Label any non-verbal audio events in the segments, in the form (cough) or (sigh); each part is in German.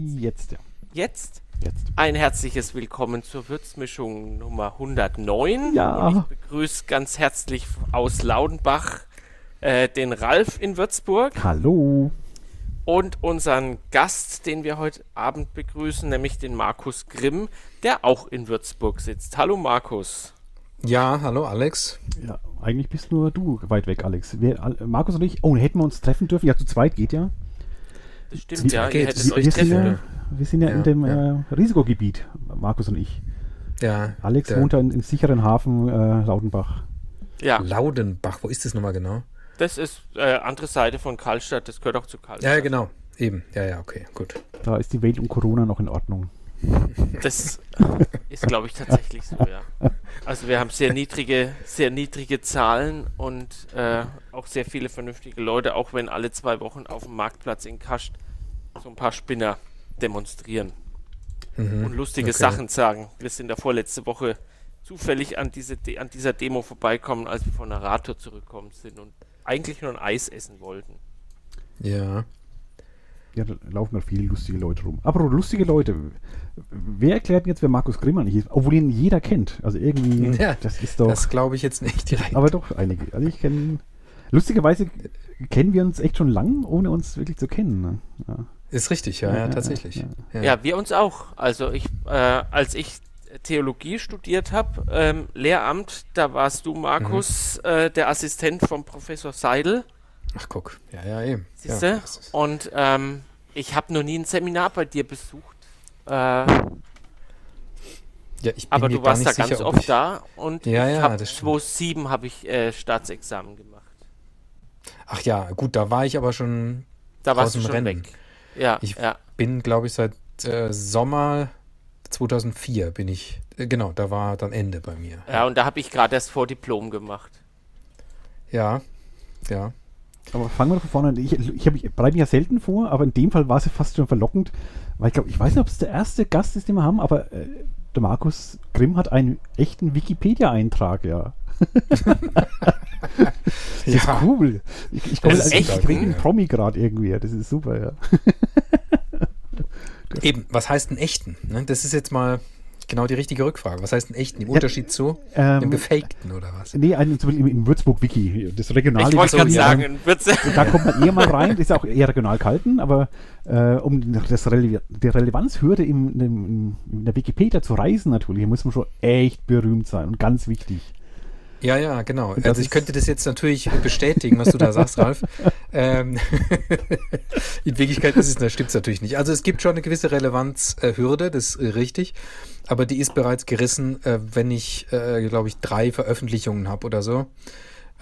jetzt, ja. Jetzt Jetzt. ein herzliches Willkommen zur Würzmischung Nummer 109. Ja. Und ich begrüße ganz herzlich aus Laudenbach äh, den Ralf in Würzburg Hallo. und unseren Gast, den wir heute Abend begrüßen, nämlich den Markus Grimm, der auch in Würzburg sitzt. Hallo Markus. Ja, hallo Alex. Ja, eigentlich bist nur du weit weg, Alex. Wir, Markus und ich, oh, hätten wir uns treffen dürfen? Ja, zu zweit geht ja. Stimmt ja, ihr hättet Wie- euch wir, sind treffen ja dürfen. wir sind ja, in Ja, dem ja. Äh, Risikogebiet, Markus und ich. Ja, Alex der wohnt da in, im sicheren Hafen äh, Laudenbach. Ja, Laudenbach, wo ist das nochmal genau? das ist äh, andere Seite von Karlstadt, das gehört auch zu Karlstadt. Ja, genau. Eben. Ja, ja, okay, gut. Da ist die Welt um Corona noch in Ordnung. Das ist, glaube ich, tatsächlich so, ja. Also wir haben sehr niedrige, sehr niedrige Zahlen und äh, auch sehr viele vernünftige Leute, auch wenn alle zwei Wochen auf dem Marktplatz in Kascht so ein paar Spinner demonstrieren Mhm. und lustige Okay. Sachen sagen. Wir sind da vorletzte Woche zufällig an, diese De an dieser Demo vorbeikommen, als wir von der Radtour zurückgekommen sind und eigentlich nur ein Eis essen wollten. Ja. Ja, da laufen noch viele lustige Leute rum. Aber lustige Leute. Wer erklärt denn jetzt, wer Markus Grimm eigentlich ist? Obwohl ihn jeder kennt. Also irgendwie, (laughs) Ja, das ist doch. Das glaube ich jetzt nicht direkt. Aber doch einige. Also ich kenne. Lustigerweise kennen wir uns echt schon lang, ohne uns wirklich zu kennen. Ne? Ja. Ist richtig, ja, Ja, ja, tatsächlich. ja. Ja. Ja, wir uns auch. Also ich, äh, als ich Theologie studiert habe, ähm, Lehramt, da warst du, Markus, Mhm. äh, der Assistent vom Professor Seidel, Ach, guck. Ja, ja, eben. siehst du? Und ähm, ich habe noch nie ein Seminar bei dir besucht. Äh, ja, ich bin aber mir du gar warst nicht da sicher, ganz ob oft ich, da und Ja, ich ja, stimmt. 2007 habe ich äh, Staatsexamen gemacht. Ach ja, gut, da war ich aber schon, Da warst du Aus dem schon Rennen. weg. Ja, Ich- ja. bin, glaube ich, seit äh, Sommer 2004 bin ich, äh, genau, da war dann Ende bei mir. Ja, und da habe ich gerade erst vor Diplom gemacht. Ja, ja. Aber fangen wir doch von vorne an. Ich, ich, ich bereite mich ja selten vor, aber in dem Fall war es ja fast schon verlockend, weil ich glaube, ich weiß nicht, ob es der erste Gast ist, den wir haben, aber äh, der Markus Grimm hat einen echten Wikipedia-Eintrag, ja. (laughs) (laughs) Das ist Ja. cool. Ich, ich, ist ich echt in ja. Promi gerade irgendwie. Das ist super, ja. (laughs) Eben, was heißt einen echten? Ne? Das ist jetzt mal genau die richtige Rückfrage. Was heißt einen echten? Im Ja, Unterschied zu Ähm, dem gefakten oder was? nee, einen, zum Beispiel im, im Würzburg-Wiki, das regionale Ich wollte gerade sagen, (laughs) Da kommt man eher mal rein, das ist auch eher regional gehalten, aber äh, um das Rele die Relevanzhürde im, im, in der Wikipedia zu reisen natürlich, muss man schon echt berühmt sein und ganz wichtig. Ja, ja, genau. das Also ich könnte das jetzt natürlich bestätigen, was du da sagst, Ralf. (laughs) Ähm, (laughs) in Wirklichkeit ist es, das stimmt natürlich nicht. Also es gibt schon eine gewisse Relevanzhürde, das ist äh, richtig. Aber die ist bereits gerissen, äh, wenn ich, äh, glaube ich, drei Veröffentlichungen habe oder so.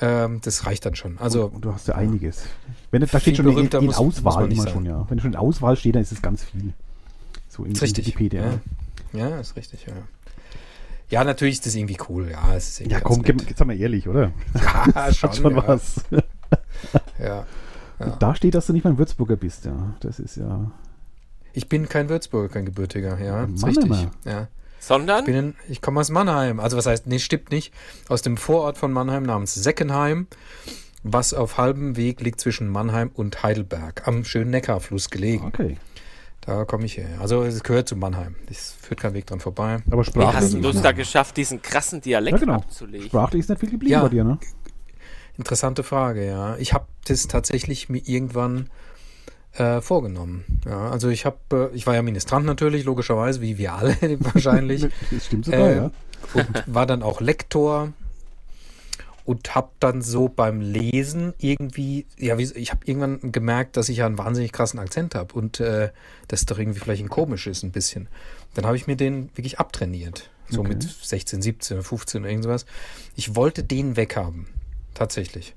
Ähm, das reicht dann schon. Also und du hast ja einiges. Wenn da steht schon in, in muss- muss Auswahl nicht immer sein. schon, ja. Wenn schon in Auswahl steht, dann ist es ganz viel. So in, ist richtig. Wikipedia. Ja. ja, ist richtig, ja. Ja, natürlich ist das irgendwie cool. Ja, es ist irgendwie Ja, komm, nett. gib- jetzt mal ehrlich, oder? Ja, (laughs) schon, schon ja. was. Ja. Ja. Da steht, dass du nicht mal ein Würzburger bist, ja. Das ist ja. Ich bin kein Würzburger, kein Gebürtiger, ja, ist Mannheimer. richtig. Ja. sondern Ich, in, ich komme aus Mannheim. Also was heißt, nee, stimmt nicht. Aus dem Vorort von Mannheim namens Seckenheim, was auf halbem Weg liegt zwischen Mannheim und Heidelberg, am schönen Neckarfluss gelegen. Okay. Da komme ich her. Also es gehört zu Mannheim. Es führt kein Weg dran vorbei. Aber wie sprachlich, hast du es da geschafft, diesen krassen Dialekt Ja, genau. abzulegen? sprachlich ist nicht viel geblieben Ja. bei dir, ne? Interessante Frage, ja. Ich habe das tatsächlich mir irgendwann äh, vorgenommen. Ja, also ich habe, äh, ich war ja Ministrant natürlich, logischerweise, wie wir alle (laughs) wahrscheinlich. (laughs) Das stimmt sogar, Äh, ja. und war dann auch Lektor und habe dann so beim Lesen irgendwie, ja, wie, ich habe irgendwann gemerkt, dass ich ja einen wahnsinnig krassen Akzent habe und äh, das doch irgendwie vielleicht ein komisch ist ein bisschen. Dann habe ich mir den wirklich abtrainiert, so Okay. mit 16, 17, 15 oder irgendwas. Ich wollte den weghaben, tatsächlich.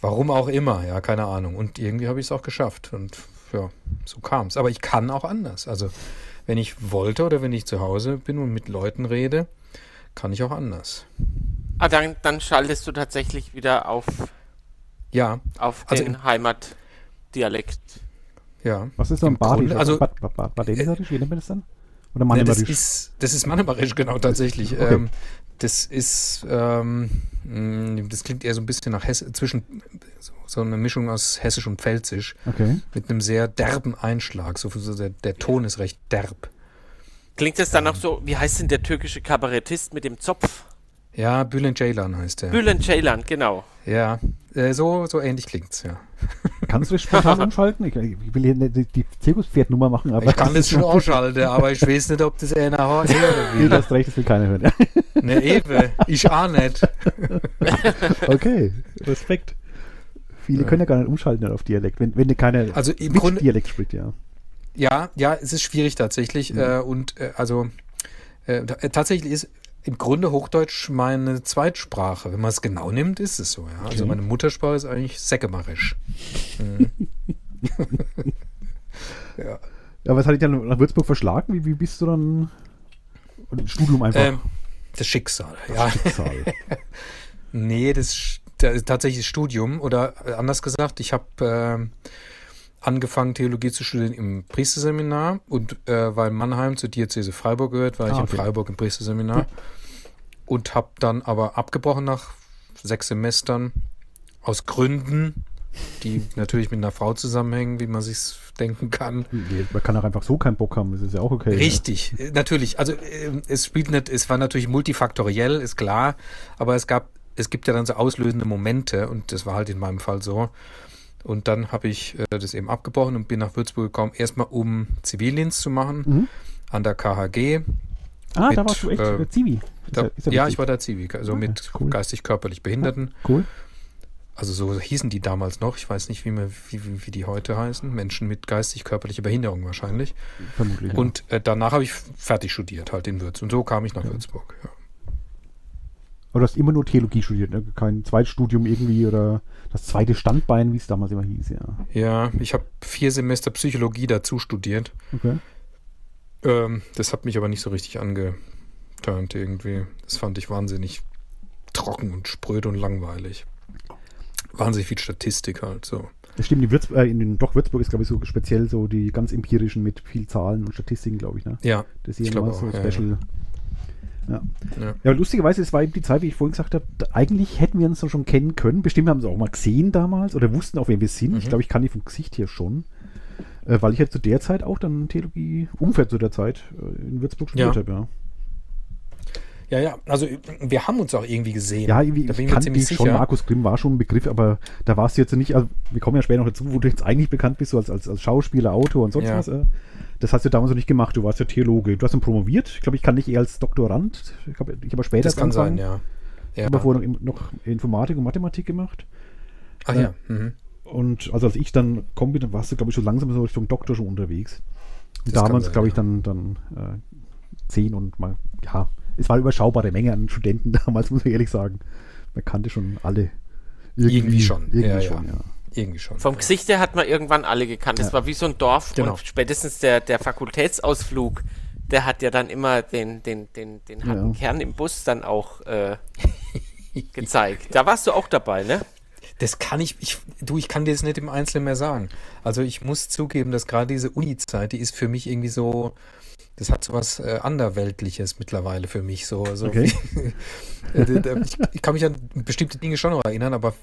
Warum auch immer, ja, keine Ahnung. Und irgendwie habe ich es auch geschafft und ja, so kam es. Aber ich kann auch anders. Also wenn ich wollte oder wenn ich zu Hause bin und mit Leuten rede, kann ich auch anders. Ah, dann, dann schaltest du tatsächlich wieder auf, Ja, auf Also den Heimatdialekt. ja. Was ist dann Im Grunde- Badisch? also- Bad, Bad, Bad, Badenserisch, wie nennt man das dann? Oder Nee, das ist, das ist Mannheimerisch, genau, tatsächlich. Okay. Ähm, das ist, ähm, mh, das klingt eher so ein bisschen nach Hesse, zwischen so, so eine Mischung aus Hessisch und Pfälzisch Okay. mit einem sehr derben Einschlag. So, so der, der Ton ist recht derb. Klingt das dann auch so, wie heißt denn der türkische Kabarettist mit dem Zopf? Ja, Bülent Ceylan heißt der. Bülent Ceylan, genau. Ja, äh, so, so ähnlich klingt's, ja. Kannst du das spontan (laughs) umschalten? Ich, ich will hier nicht die, die Zirkuspferdnummer machen, aber Ich kann das schon ausschalten, aber ich weiß nicht, ob das (laughs) einer hören Nee, du will. hast recht, das will keiner hören. (laughs) Ne, eben. Ich auch nicht. okay, Respekt. Viele können ja gar nicht umschalten auf Dialekt, wenn, wenn du keine Also im Grunde, Dialekt spricht, ja. ja, ja, es ist schwierig tatsächlich. Äh, und äh, also äh, äh, tatsächlich ist im Grunde Hochdeutsch meine Zweitsprache. Wenn man es genau nimmt, ist es so, ja. Also meine Muttersprache ist eigentlich Säckemarisch. Mhm. (laughs) ja. Ja, was hat dich dann nach Würzburg verschlagen? Wie, wie bist du dann? Oder Studium einfach. Ähm, das Schicksal, ja. Schicksal. (laughs) Nee, das ist der- tatsächlich das Studium. Oder äh, anders gesagt, ich habe ähm, angefangen, Theologie zu studieren im Priesterseminar. Und äh, weil Mannheim zur Diözese Freiburg gehört, war ich Ah, in okay. Freiburg im Priesterseminar. Und habe dann aber abgebrochen nach sechs Semestern aus Gründen, die natürlich mit einer Frau zusammenhängen, wie man sich denken kann. Man kann auch einfach so keinen Bock haben, das ist ja auch okay. Richtig, äh, natürlich. Also ähm, es spielt nicht, es war natürlich multifaktoriell, ist klar, aber es gab, es gibt ja dann so auslösende Momente und das war halt in meinem Fall so. Und dann habe ich äh, das eben abgebrochen und bin nach Würzburg gekommen, erstmal um Zivildienst zu machen Mhm. an der KHG. Ah, da mit, warst du echt äh, äh, Zivi. Da, ist ja, witzig. ich war da Zivi, also Ah, mit cool. geistig-körperlich Behinderten. Cool. Also so hießen die damals noch. Ich weiß nicht, wie, man, wie, wie, wie die heute heißen. Menschen mit geistig-körperlicher Behinderung wahrscheinlich. Vermutlich. ja. Und äh, danach habe ich fertig studiert, halt in Würzburg. Und so kam ich nach Würzburg. Ja. Aber du hast immer nur Theologie studiert, ne? kein Zweitstudium irgendwie oder das zweite Standbein, wie es damals immer hieß, ja. Ja, ich habe vier Semester Psychologie dazu studiert. Okay. Ähm, das hat mich aber nicht so richtig angeturnt irgendwie. Das fand ich wahnsinnig trocken und spröde und langweilig. Wahnsinnig viel Statistik halt so. Das stimmt, in, Würz äh, in den, doch Würzburg ist, glaube ich, so speziell so die ganz empirischen mit viel Zahlen und Statistiken, glaube ich, ne? Ja, Das ist Ich immer so auch, ja, special. Ja. ja. Ja, lustigerweise, es war eben die Zeit, wie ich vorhin gesagt habe, eigentlich hätten wir uns so schon kennen können. Bestimmt haben sie auch mal gesehen damals oder wussten auch, wer wir sind. Ich Mhm. glaube, ich kann die vom Gesicht hier schon. Äh, weil ich ja zu der Zeit auch dann Theologie, ungefähr zu der Zeit, äh, in Würzburg studiert Ja. habe, ja. Ja, ja. Also wir haben uns auch irgendwie gesehen. Ja, irgendwie, da bin ich ich mir ziemlich dich schon, sicher. Markus Grimm war schon ein Begriff, aber da warst du jetzt nicht, also wir kommen ja später noch dazu, wo du jetzt eigentlich bekannt bist, so als, als, als Schauspieler, Autor und sonst Ja. was. Äh. Das hast du damals noch nicht gemacht, du warst ja Theologe. Du hast dann promoviert, ich glaube, ich kann dich eher als Doktorand, ich habe ich hab aber später Das kann sein, ja. ja. Ich habe vorher noch, noch Informatik und Mathematik gemacht. Ach ja. Mhm. Und also als ich dann kommen bin, dann warst du, glaube ich, schon langsam so Richtung Doktor schon unterwegs. Das damals, glaube ich, ja. dann, dann äh, zehn und mal, ja, es war eine überschaubare Menge an Studenten (laughs) damals, muss ich ehrlich sagen. Man kannte schon alle. Irgendwie schon, Irgendwie ja, schon, ja. ja. Irgendwie schon. Vom Gesicht her hat man irgendwann alle gekannt. Es Ja. war wie so ein Dorf Genau. und spätestens der, der Fakultätsausflug, der hat ja dann immer den, den, den, den harten Ja. Kern im Bus dann auch äh, (laughs) gezeigt. Da warst du auch dabei, ne? Das kann ich, ich, du, ich kann dir das nicht im Einzelnen mehr sagen. Also ich muss zugeben, dass gerade diese Uni-Zeit, die ist für mich irgendwie so, das hat so was äh, Anderweltliches mittlerweile für mich so. so Okay. wie, (laughs) äh, ich, ich kann mich an bestimmte Dinge schon noch erinnern, aber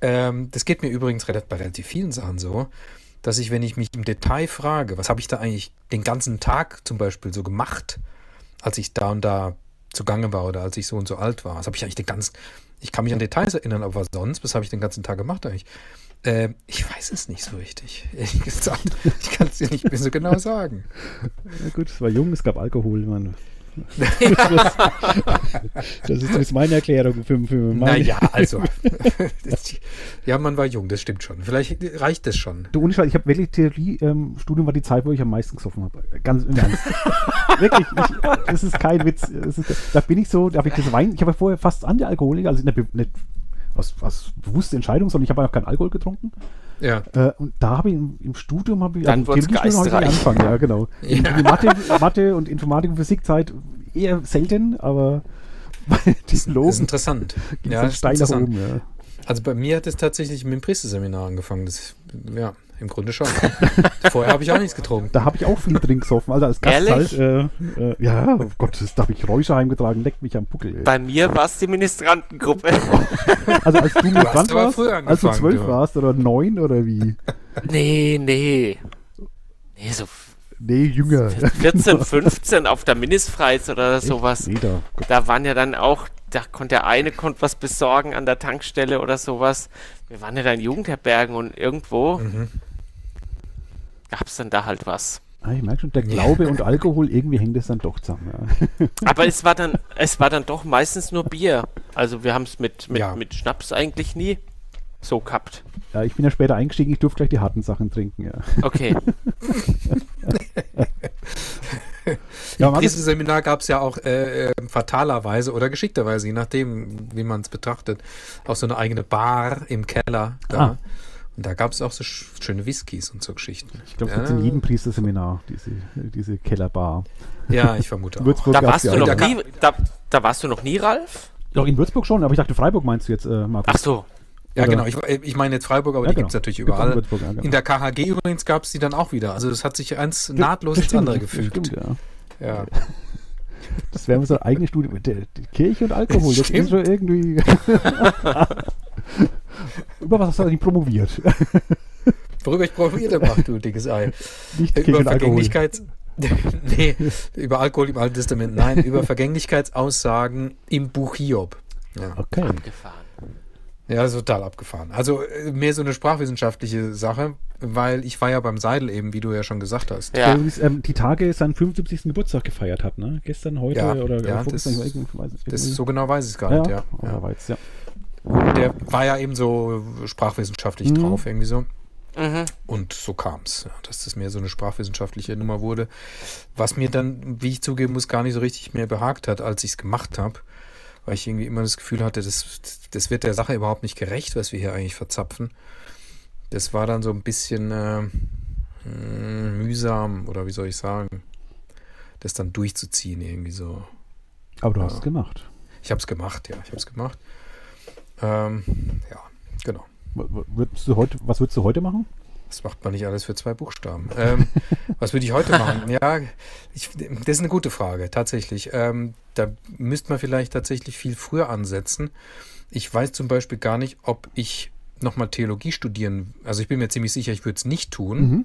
ähm, das geht mir übrigens relativ, bei relativ vielen Sachen so, dass ich, wenn ich mich im Detail frage, was habe ich da eigentlich den ganzen Tag zum Beispiel so gemacht, als ich da und da zugange war oder als ich so und so alt war, was habe ich eigentlich den ganzen, ich kann mich an Details erinnern, aber was sonst, was habe ich den ganzen Tag gemacht eigentlich? Äh, ich weiß es nicht so richtig, ehrlich gesagt. Ich kann es dir nicht mehr so genau sagen. Ja, gut, es war jung, es gab Alkohol, Mann. (laughs) das ist jetzt meine Erklärung für, für meine. Naja, also. Das- (laughs) ja, man war jung, das stimmt schon. Vielleicht reicht das schon. Du, ich habe wirklich Theorie-Studium war die Zeit, wo ich am meisten gesoffen habe. Ganz im Ernst. (laughs) wirklich, ich, das ist kein Witz. Ist, da bin ich so, da habe ich das Wein, ich habe ja vorher fast Anti-Alkoholiker, also nicht, nicht aus, aus bewusster Entscheidung, sondern ich habe auch keinen Alkohol getrunken. Ja. Äh, und da habe ich im, im Studium, habe ich, Dann wurd's Theologiestudium habe ich angefangen, ja, genau. (laughs) In, Ja. in die Mathe, Mathe und Informatik und Physikzeit eher selten, aber (laughs) bei Das ist interessant. (laughs) Ja, das ist steil interessant. oben. Ja. Also bei mir hat es tatsächlich mit dem Priesterseminar angefangen. Das, ja, im Grunde schon. (laughs) Vorher habe ich auch nichts getrunken. Da habe ich auch viel drin gesoffen. Also als Gast Ehrlich? halt. Äh, äh, ja, oh Gott, das, da habe ich Räusche heimgetragen, leckt mich am Buckel. Ey. Bei mir war es die Ministrantengruppe. (laughs) Also als du dran aber warst, als du zwölf du. warst oder neun oder wie? nee, nee. Nee, so Nee, jünger. (laughs) 14, 15 auf der Ministfreiz oder sowas. Nee, da. Da waren ja dann auch, da konnte der eine konnte was besorgen an der Tankstelle oder sowas. Wir waren ja da in Jugendherbergen und irgendwo Mhm. gab es dann da halt was. Ah, ich merke schon, der Glaube und Alkohol, irgendwie hängt es dann doch zusammen. Ja. (laughs) Aber es war dann, es war dann doch meistens nur Bier. Also wir haben es mit, mit, Ja. mit Schnaps eigentlich nie so gehabt. Ja, ich bin ja später eingestiegen, ich durfte gleich die harten Sachen trinken. Ja, Okay. (laughs) ja Im Priesterseminar gab es ja auch äh, äh, fatalerweise oder geschickterweise, je nachdem, wie man es betrachtet, auch so eine eigene Bar im Keller. Da. Ah. Und da gab es auch so sch schöne Whiskys und so Geschichten. ich glaube, es gibt in jedem Priesterseminar diese, diese Kellerbar. Ja, ich vermute (laughs) auch. Würzburg Da gab's warst Da nie, da, da warst du noch nie, Ralf? Doch, in Würzburg schon, aber ich dachte, Freiburg meinst du jetzt, äh, Markus? Ach so. Ja, Oder- genau. Ich, ich meine jetzt Freiburg, aber Ja, die genau. gibt es natürlich Gibt's in überall. Würzburg, ja, genau. In der KHG übrigens gab es die dann auch wieder. Also das hat sich eins Ja, nahtlos das ins andere (laughs) das gefügt. Stimmt, ja. Ja. Das wäre unsere eigene Studie. Kirche und Alkohol, das Stimmt. ist schon irgendwie. (laughs) Über was hast du eigentlich promoviert? (laughs) Worüber ich probiert habe, du dickes Ei. Nicht Kirche über. Vergänglichkeits... nee, über Alkohol im Alten Testament. Nein, über Vergänglichkeitsaussagen im Buch Hiob. Ja. Okay. Abgefahren. Ja, das ist total abgefahren. Also äh, mehr so eine sprachwissenschaftliche Sache, weil ich war ja beim Seidel eben, wie du ja schon gesagt hast. Ja. Der übrigens, ähm, die Tage seinen 75. Geburtstag gefeiert hat, ne? Gestern, heute Ja, oder ja, vorgestern, das- ich weiß weiß Das so genau weiß ich es gar ja, nicht, ja, ja. aber ja. Der war ja eben so sprachwissenschaftlich Mhm. drauf, irgendwie so. Mhm. Und so kam es, dass das mehr so eine sprachwissenschaftliche Nummer wurde. Was mir dann, wie ich zugeben muss, gar nicht so richtig mehr behagt hat, als ich es gemacht habe. Weil ich irgendwie immer das Gefühl hatte, das, das wird der Sache überhaupt nicht gerecht, was wir hier eigentlich verzapfen. Das war dann so ein bisschen äh, mh, mühsam, oder wie soll ich sagen, das dann durchzuziehen irgendwie so. Aber du Ja. hast es gemacht. Ich habe es gemacht, ja, ich habe es gemacht. Ähm, ja, genau. W- w- Würdest du heute, was würdest du heute machen? Das macht man nicht alles für zwei Buchstaben. Ähm, (laughs) was würde ich heute machen? Ja, ich, das ist eine gute Frage, tatsächlich. Ähm, da müsste man vielleicht tatsächlich viel früher ansetzen. Ich weiß zum Beispiel gar nicht, ob ich nochmal Theologie studieren, also ich bin mir ziemlich sicher, ich würde es nicht tun, Mhm.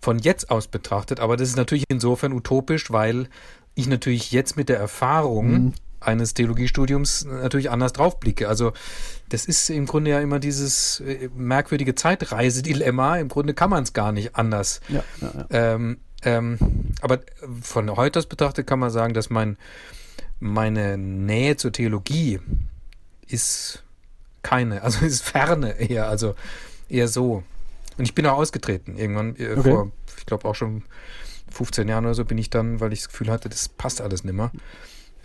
von jetzt aus betrachtet, aber das ist natürlich insofern utopisch, weil ich natürlich jetzt mit der Erfahrung Mhm. Eines Theologiestudiums natürlich anders drauf blicke. Also das ist im Grunde ja immer dieses äh, merkwürdige Zeitreisedilemma. Im Grunde kann man es gar nicht anders. Ja, ja, ja. Ähm, ähm, aber von heute aus betrachtet kann man sagen, dass mein, meine Nähe zur Theologie ist keine, also ist ferne eher, also eher so. Und ich bin auch ausgetreten irgendwann äh, Okay. vor, ich glaube auch schon 15 Jahren oder so bin ich dann, weil ich das Gefühl hatte, das passt alles nimmer,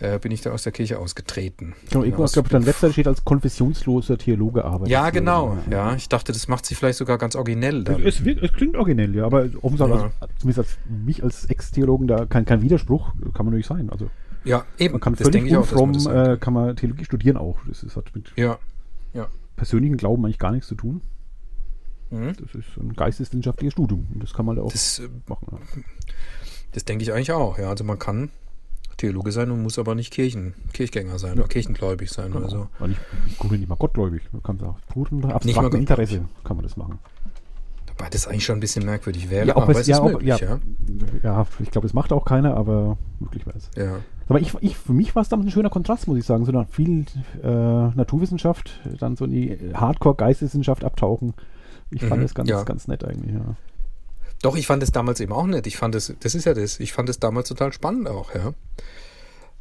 äh, bin ich da aus der Kirche ausgetreten. Genau, irgendwo, ich glaube, auf deiner Webseite steht als konfessionsloser Theologe arbeiten. Ja, genau. Ja, ich dachte, das macht sich vielleicht sogar ganz originell. Es, wird, es klingt originell, ja, aber offensichtlich, Ja. also, zumindest als mich als Ex-Theologen, da kein, kein Widerspruch, kann man natürlich sein. Also Ja, eben. man kann das völlig sagt. äh, kann man Theologie studieren auch. Das ist, hat mit Ja. persönlichen Glauben eigentlich gar nichts zu tun. Mhm. Das ist ein geisteswissenschaftliches Studium. Das kann man da auch Das, äh, machen. Ja. das denke ich eigentlich auch. Ja, also man kann Theologe sein und muss aber nicht Kirchen, Kirchgänger sein oder kirchengläubig sein oder so. Weil ich, gucke nicht mal gottgläubig. Man kann auch puren Nicht mal abstrakten gottgläubig. Interesse kann man das machen. Wobei das eigentlich schon ein bisschen merkwürdig wäre. Ja, ob aber es- es ja, ist ob- möglich, ja. ja. Ja, ich glaube, das macht auch keiner, aber möglich wäre es. ja. Aber ich, ich, für mich war es damals ein schöner Kontrast, muss ich sagen. So nach viel äh, Naturwissenschaft, dann so in die Hardcore-Geisteswissenschaft abtauchen. Ich fand Mhm, das ganz, ja. ganz nett eigentlich, ja. Doch, ich fand es damals eben auch nett. Ich fand es, das ist ja das, ich fand es damals total spannend auch, ja.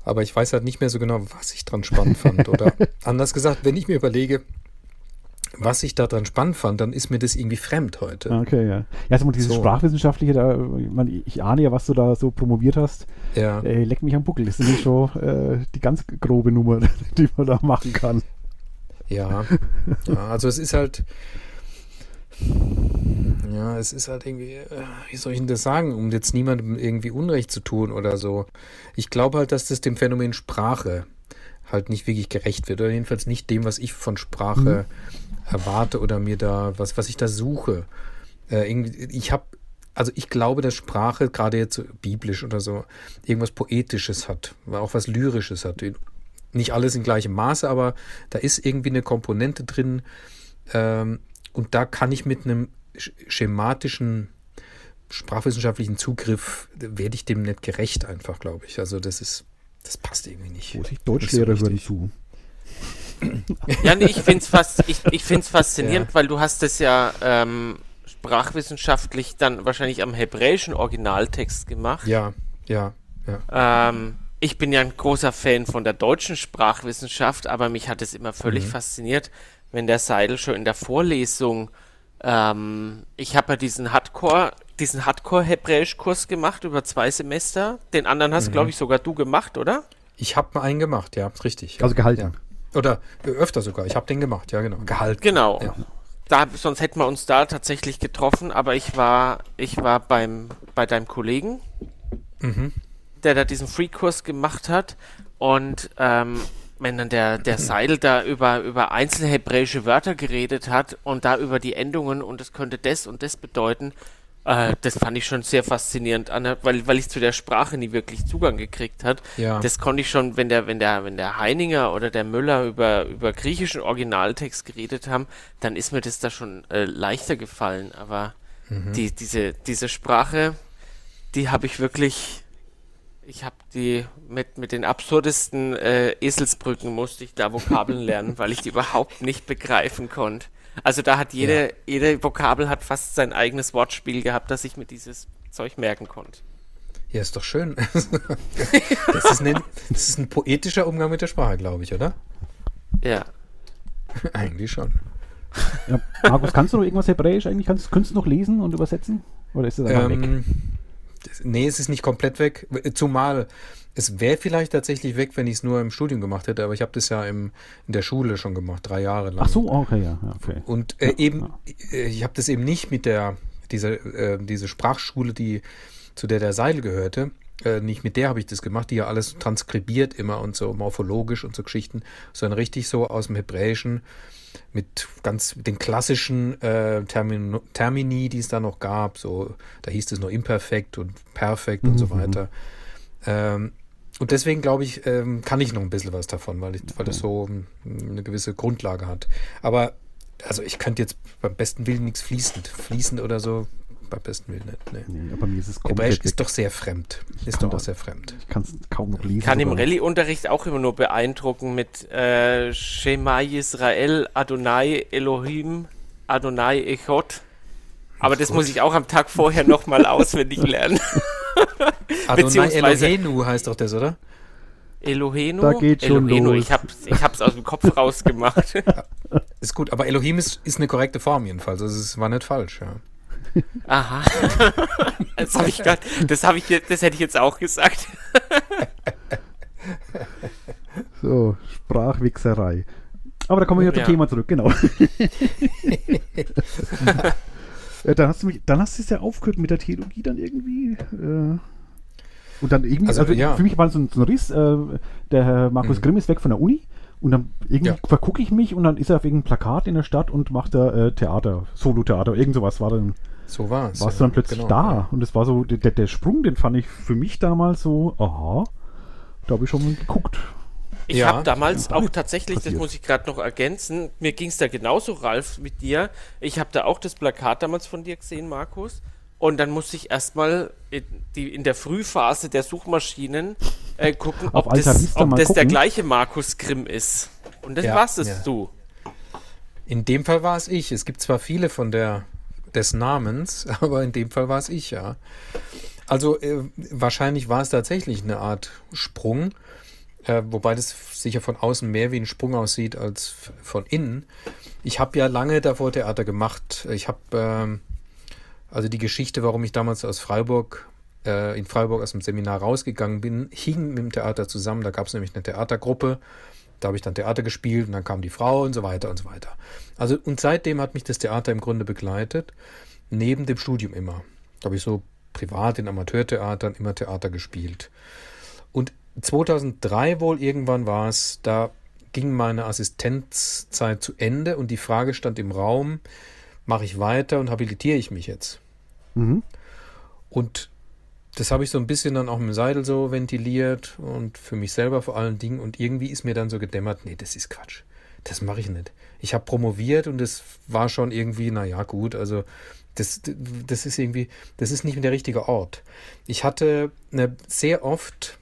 Aber ich weiß halt nicht mehr so genau, was ich dran spannend fand. Oder (laughs) anders gesagt, wenn ich mir überlege, was ich da dran spannend fand, dann ist mir das irgendwie fremd heute. Okay, ja. Ja, also dieses So. Sprachwissenschaftliche, da, ich, meine, ich ahne ja, was du da so promoviert hast. Ja. Ey, leck mich am Buckel. Das ist schon äh, die ganz grobe Nummer, (laughs) die man da machen kann. Ja, ja, also es ist halt, ja, es ist halt irgendwie, äh, wie soll ich denn das sagen, um jetzt niemandem irgendwie Unrecht zu tun oder so. Ich glaube halt, dass das dem Phänomen Sprache halt nicht wirklich gerecht wird oder jedenfalls nicht dem, was ich von Sprache erwarte oder mir da, was, was ich da suche. Äh, ich habe, also ich glaube, dass Sprache gerade jetzt so biblisch oder so irgendwas Poetisches hat, auch was Lyrisches hat. Nicht alles in gleichem Maße, aber da ist irgendwie eine Komponente drin. Ähm, und da kann ich mit einem schematischen sprachwissenschaftlichen Zugriff werde ich dem nicht gerecht einfach, glaube ich. Also das ist, das passt irgendwie nicht. Wo sich Deutschlehrer so würden zu. (laughs) Ja, nee, ich finde es fast, ich, ich faszinierend, ja. weil du hast es ja ähm, sprachwissenschaftlich dann wahrscheinlich am hebräischen Originaltext gemacht. Ja, ja, ja. Ähm, ich bin ja ein großer Fan von der deutschen Sprachwissenschaft, aber mich hat es immer völlig mhm. fasziniert, wenn der Seidel schon in der Vorlesung, ähm, ich habe ja diesen Hardcore, diesen Hardcore-Hebräisch-Kurs gemacht über zwei Semester. Den anderen hast, mhm. glaube ich, sogar du gemacht, oder? Ich habe mal einen gemacht, ja, richtig. Also gehalten. Ja. Oder äh, öfter sogar. Ich habe den gemacht, ja, genau. Gehalten. Genau. Ja. Da, sonst hätten wir uns da tatsächlich getroffen, aber ich war, ich war beim, bei deinem Kollegen, mhm. der da diesen Free-Kurs gemacht hat. Und ähm, wenn dann der, der Seidel da über, über einzelne hebräische Wörter geredet hat und da über die Endungen und es könnte das und das bedeuten, äh, das fand ich schon sehr faszinierend, weil, weil ich zu der Sprache nie wirklich Zugang gekriegt hat. Ja. Das konnte ich schon, wenn der, wenn der, wenn der Heininger oder der Müller über, über griechischen Originaltext geredet haben, dann ist mir das da schon äh, leichter gefallen. Aber mhm. die, diese, diese Sprache, die habe ich wirklich ich habe die mit, mit den absurdesten äh, Eselsbrücken musste ich da Vokabeln lernen, weil ich die überhaupt nicht begreifen konnte. Also da hat jede, ja. jede Vokabel hat fast sein eigenes Wortspiel gehabt, dass ich mir dieses Zeug merken konnte. Ja, ist doch schön. (laughs) das, ist ein, das ist ein poetischer Umgang mit der Sprache, glaube ich, oder? Ja. (laughs) Eigentlich schon. Ja, Markus, kannst du noch irgendwas Hebräisch eigentlich? Kannst, könntest du noch lesen und übersetzen? Oder ist das einfach ähm, weg? Nee, es ist nicht komplett weg. Zumal es wäre vielleicht tatsächlich weg, wenn ich es nur im Studium gemacht hätte, aber ich habe das ja im, in der Schule schon gemacht, drei Jahre lang. Ach so, okay, ja. Okay. Und äh, ja, eben, ja. Äh, ich habe das eben nicht mit der, dieser, äh, diese Sprachschule, die, zu der der Seil gehörte, äh, nicht mit der habe ich das gemacht, die ja alles transkribiert immer und so morphologisch und so Geschichten, sondern richtig so aus dem Hebräischen mit ganz den klassischen äh, Termin, Termini, die es da noch gab. So, da hieß es nur imperfekt und perfekt mhm. und so mhm. weiter. Ähm, und deswegen glaube ich, ähm, kann ich noch ein bisschen was davon, weil, ich, weil das so um, eine gewisse Grundlage hat. Aber also ich könnte jetzt beim besten Willen nichts fließend, fließend oder so beim besten Willen nicht. Nee. nee aber mir ist es Hebräisch ist doch sehr fremd. Ist doch auch sehr fremd. Ich kann es kaum noch lesen. Kann im Rallye-Unterricht auch immer nur beeindrucken mit äh, Shema Yisrael, Adonai Elohim, Adonai Echot. Aber das muss ich auch am Tag vorher nochmal auswendig lernen. (laughs) Adonai Elohenu heißt doch das, oder? Elohenu? Da geht schon Elohenu. los. Ich, hab, ich hab's aus dem Kopf rausgemacht. (laughs) ist gut, aber Elohim ist, ist eine korrekte Form jedenfalls. Also es war nicht falsch, ja. Aha. (laughs) Das, hab ich grad, das, hab ich, das hätte ich jetzt auch gesagt. (laughs) so, Sprachwichserei. Aber da kommen wir wieder ja. zum Thema zurück, genau. (laughs) ja, dann hast du mich, dann hast du es ja aufgehört mit der Theologie dann irgendwie. Äh, und dann irgendwie, also, also ja. für mich war es so ein, so ein Riss, äh, der Herr Markus mhm. Grimm ist weg von der Uni und dann irgendwie ja. vergucke ich mich und dann ist er auf irgendeinem Plakat in der Stadt und macht da äh, Theater, Solo-Theater, irgend sowas war dann. So war es. Warst ja, du dann plötzlich genau, da. Ja. Und es war so, der, der Sprung, den fand ich für mich damals so, aha, da habe ich schon mal geguckt. Ich ja, habe damals auch tatsächlich, passiert. das muss ich gerade noch ergänzen, mir ging es da genauso, Ralf, mit dir. Ich habe da auch das Plakat damals von dir gesehen, Markus. Und dann musste ich erstmal in, in der Frühphase der Suchmaschinen äh, gucken, ob das, ob das der gleiche Markus Grimm ist. Und das ja, warst es ja. du. In dem Fall war es ich. Es gibt zwar viele von der des Namens, (laughs) aber in dem Fall war es ich, ja. Also äh, wahrscheinlich war es tatsächlich eine Art Sprung, äh, wobei das sicher von außen mehr wie ein Sprung aussieht als von innen. Ich habe ja lange davor Theater gemacht. Ich habe ähm, also die Geschichte, warum ich damals aus Freiburg äh, in Freiburg aus dem Seminar rausgegangen bin, hing mit dem Theater zusammen. Da gab es nämlich eine Theatergruppe. Da habe ich dann Theater gespielt und dann kam die Frau und so weiter und so weiter. Also und seitdem hat mich das Theater im Grunde begleitet, neben dem Studium immer. Da habe ich so privat in Amateurtheatern immer Theater gespielt. Und 2003 wohl irgendwann war es, da ging meine Assistenzzeit zu Ende und die Frage stand im Raum, mache ich weiter und habilitiere ich mich jetzt. Mhm. Und das habe ich so ein bisschen dann auch mit dem Seidel so ventiliert und für mich selber vor allen Dingen. Und irgendwie ist mir dann so gedämmert, nee, das ist Quatsch. Das mache ich nicht. Ich habe promoviert und das war schon irgendwie, naja, gut, also das, das ist irgendwie, das ist nicht mehr der richtige Ort. Ich hatte eine, sehr oft,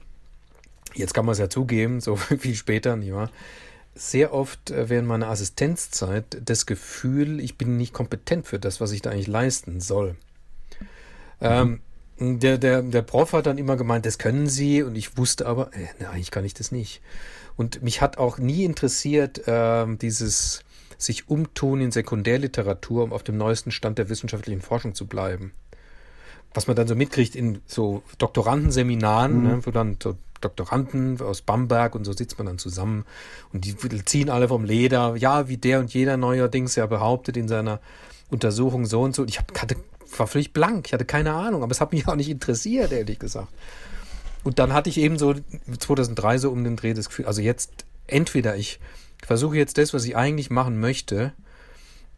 jetzt kann man es ja zugeben, so (laughs) viel später, nicht wahr? Sehr oft äh, während meiner Assistenzzeit das Gefühl, ich bin nicht kompetent für das, was ich da eigentlich leisten soll. Ähm, der, der, der Prof hat dann immer gemeint, das können Sie, und ich wusste aber, äh, nein, eigentlich kann ich das nicht. Und mich hat auch nie interessiert, äh, dieses sich umtun in Sekundärliteratur, um auf dem neuesten Stand der wissenschaftlichen Forschung zu bleiben. Was man dann so mitkriegt in so Doktorandenseminaren, Mhm. ne, wo dann so Doktoranden aus Bamberg und so sitzt man dann zusammen und die ziehen alle vom Leder, ja, wie der und jeder neuerdings ja behauptet in seiner Untersuchung so und so. Ich hab, hatte, war völlig blank, ich hatte keine Ahnung, aber es hat mich (laughs) auch nicht interessiert, ehrlich gesagt. Und dann hatte ich eben so 2003 so um den Dreh das Gefühl, also jetzt entweder ich versuche jetzt das, was ich eigentlich machen möchte,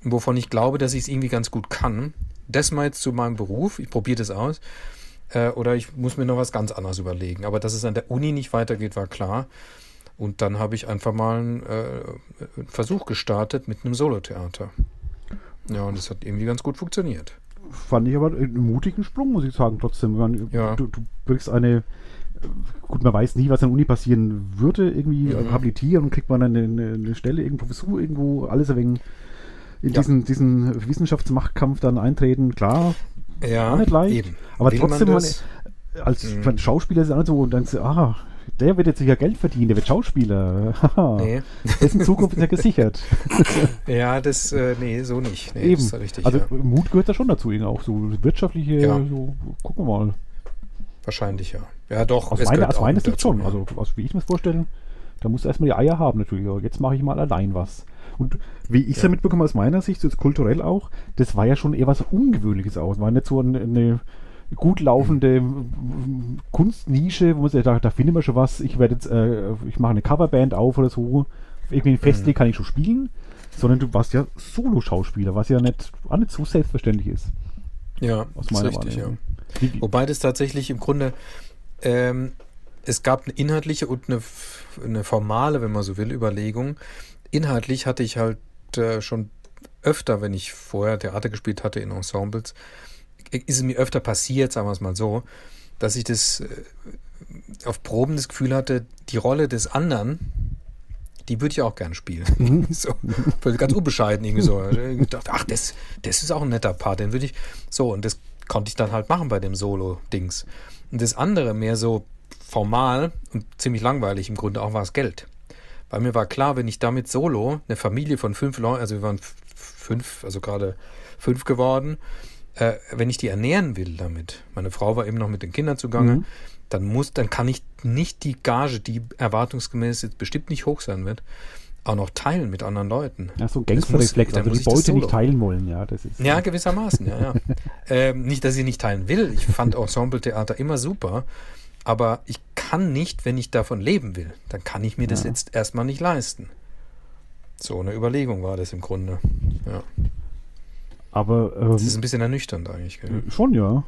wovon ich glaube, dass ich es irgendwie ganz gut kann, das mal jetzt zu meinem Beruf, ich probiere das aus, äh, oder ich muss mir noch was ganz anderes überlegen. Aber dass es an der Uni nicht weitergeht, war klar. Und dann habe ich einfach mal einen, äh, einen Versuch gestartet mit einem Solotheater. Ja, und das hat irgendwie ganz gut funktioniert. Fand ich aber einen mutigen Sprung, muss ich sagen, trotzdem. Man, Ja. du, du wirkst eine, äh, gut, man weiß nie, was an der Uni passieren würde, irgendwie Mhm. habilitieren und kriegt man dann eine, eine Stelle, irgendeine Professur irgendwo, alles ein wenig in Ja. diesen, diesen Wissenschaftsmachtkampf dann eintreten, klar, Ja, nicht leicht, eben. aber Will trotzdem, man das? als Mhm. Schauspieler ist es auch so, und dann denkst du, ah, der wird jetzt sicher Geld verdienen, der wird Schauspieler. Nee. Dessen Zukunft ist ja gesichert. (laughs) Ja, das, äh, nee, so nicht. Nee, Eben. Das ist richtig, also ja. Mut gehört da schon dazu, irgendwie auch so wirtschaftliche, Ja. so, gucken wir mal. Wahrscheinlich, ja. Ja, doch. Aus meiner, aus Sicht dazu, schon. ja. Also, aus, wie ich mir das vorstelle, da musst du erstmal die Eier haben, natürlich. Aber jetzt mache ich mal allein was. Und wie ich es ja. Ja. mitbekomme aus meiner Sicht, jetzt kulturell auch, das war ja schon eher was Ungewöhnliches aus. War nicht so eine, eine gut laufende Kunstnische, wo man sagt, da, da findet man schon was. Ich werde jetzt, äh, ich mache eine Coverband auf oder so. Irgendwie ein Festival Mhm. kann ich schon spielen. Sondern du warst ja Solo-Schauspieler, was ja nicht, auch nicht so selbstverständlich ist. Ja, Aus ist meiner richtig, ja. Wahrnehmung. Wie- Wobei das tatsächlich im Grunde, ähm, es gab eine inhaltliche und eine, eine formale, wenn man so will, Überlegung. Inhaltlich hatte ich halt äh, schon öfter, wenn ich vorher Theater gespielt hatte in Ensembles, ist es mir öfter passiert, sagen wir es mal so, dass ich das äh, auf Proben das Gefühl hatte, die Rolle des anderen, die würde ich auch gern spielen. (laughs) so, voll ganz unbescheiden irgendwie so. Ich dachte, ach, das, das ist auch ein netter Part, den würde ich. So, und das konnte ich dann halt machen bei dem Solo-Dings. Und das andere mehr so formal und ziemlich langweilig im Grunde auch war es Geld. Weil mir war klar, wenn ich damit solo eine Familie von fünf Leuten, also wir waren fünf, also gerade fünf geworden, äh, wenn ich die ernähren will damit, meine Frau war eben noch mit den Kindern zugange, Mhm. dann muss, dann kann ich nicht die Gage, die erwartungsgemäß jetzt bestimmt nicht hoch sein wird, auch noch teilen mit anderen Leuten. Ja, so ein Das Gangsterreflex, also die das Beute nicht teilen wollen, ja, das ist. Ja, gewissermaßen, ja, ja. (laughs) ähm, nicht, dass ich nicht teilen will. Ich fand Ensemble-Theater immer super. Aber ich kann nicht, wenn ich davon leben will, dann kann ich mir das Ja. jetzt erstmal nicht leisten. So eine Überlegung war das im Grunde. Ja. Aber ähm, Das ist ein bisschen ernüchternd eigentlich. Gell? schon, ja.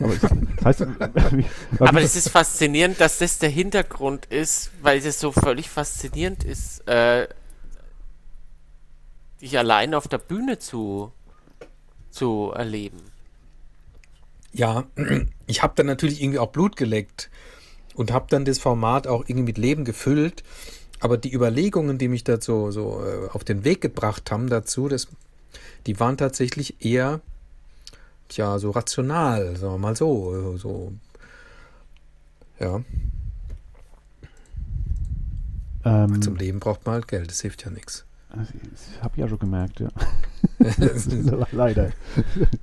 Aber es, das heißt, (laughs) Aber es ist faszinierend, dass das der Hintergrund ist, weil es so völlig faszinierend ist, äh, dich allein auf der Bühne zu, zu erleben. Ja, (clears throat) ich habe dann natürlich irgendwie auch Blut geleckt und habe dann das Format auch irgendwie mit Leben gefüllt. Aber die Überlegungen, die mich dazu so äh, auf den Weg gebracht haben dazu, das, die waren tatsächlich eher, ja, so rational, sagen wir mal so, äh, so, ja, ähm, zum Leben braucht man halt Geld, das hilft ja nichts. das habe ich ja schon gemerkt, ja. (laughs) Leider.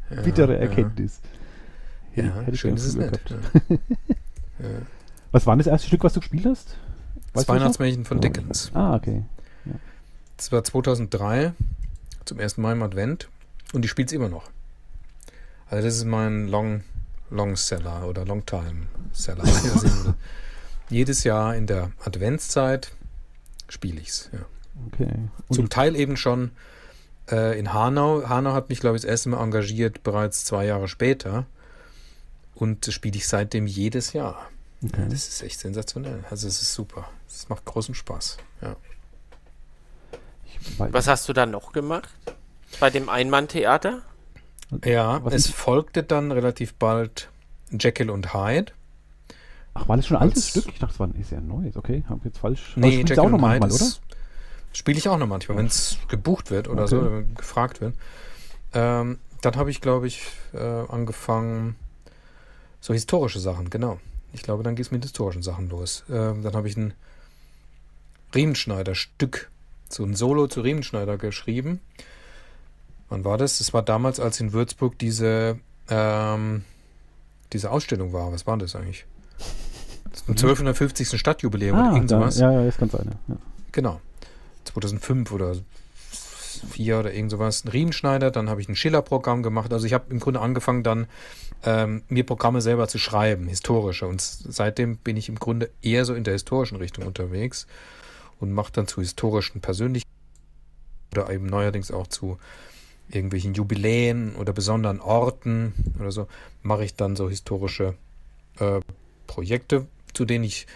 Ja, Bittere ja. Erkenntnis. Hätte- Ja, hätte schön ist es nicht. Ja. (laughs) Ja. Was war das erste Stück, was du gespielt hast? Das Weißt das? Weihnachtsmärchen von Dickens. Ah, okay. Das war 2003, zum ersten Mal im Advent und ich spiele es immer noch. Also das ist mein Long, Long Seller oder Long Time Seller. (laughs) Jedes Jahr in der Adventszeit spiele ich es. Ja. okay. Und Zum Teil eben schon äh, in Hanau. Hanau hat mich, glaube ich, das erste Mal engagiert, bereits zwei Jahre später. Und das spiele ich seitdem jedes Jahr. Okay. Ja, das ist echt sensationell. Also es ist super. Es macht großen Spaß. Ja. Ich, Was hast du dann noch gemacht? Bei dem Einmann-Theater? Ja, Was es ist- folgte dann relativ bald Jekyll und Hyde. ach, war das schon ein altes Stück? Ich dachte, es war ein, ist ja ein neues. Okay, habe jetzt falsch. Nee, spielst Jekyll auch noch und Hyde manchmal, oder? Spiele ich auch noch manchmal, wenn es gebucht wird oder Okay. so, oder gefragt wird. Ähm, dann habe ich, glaube ich, äh, angefangen, so historische Sachen, genau. Ich glaube, dann geht es mit historischen Sachen los. Ähm, dann habe ich ein Riemenschneider-Stück, so ein Solo zu Riemenschneider geschrieben. Wann war das? Das war damals, als in Würzburg diese, ähm, diese Ausstellung war. Was war das eigentlich? Zum 1250. Stadtjubiläum oder Ah, irgend da, sowas. ja, ja, das kann sein. Ja. Genau. 2005 oder 4 oder irgend sowas. Ein Riemenschneider, dann habe ich ein Schiller-Programm gemacht. Also ich habe im Grunde angefangen dann ähm, mir Programme selber zu schreiben, historische. Und seitdem bin ich im Grunde eher so in der historischen Richtung unterwegs und mache dann zu historischen Persönlichkeiten oder eben neuerdings auch zu irgendwelchen Jubiläen oder besonderen Orten oder so, mache ich dann so historische äh, Projekte, zu denen ich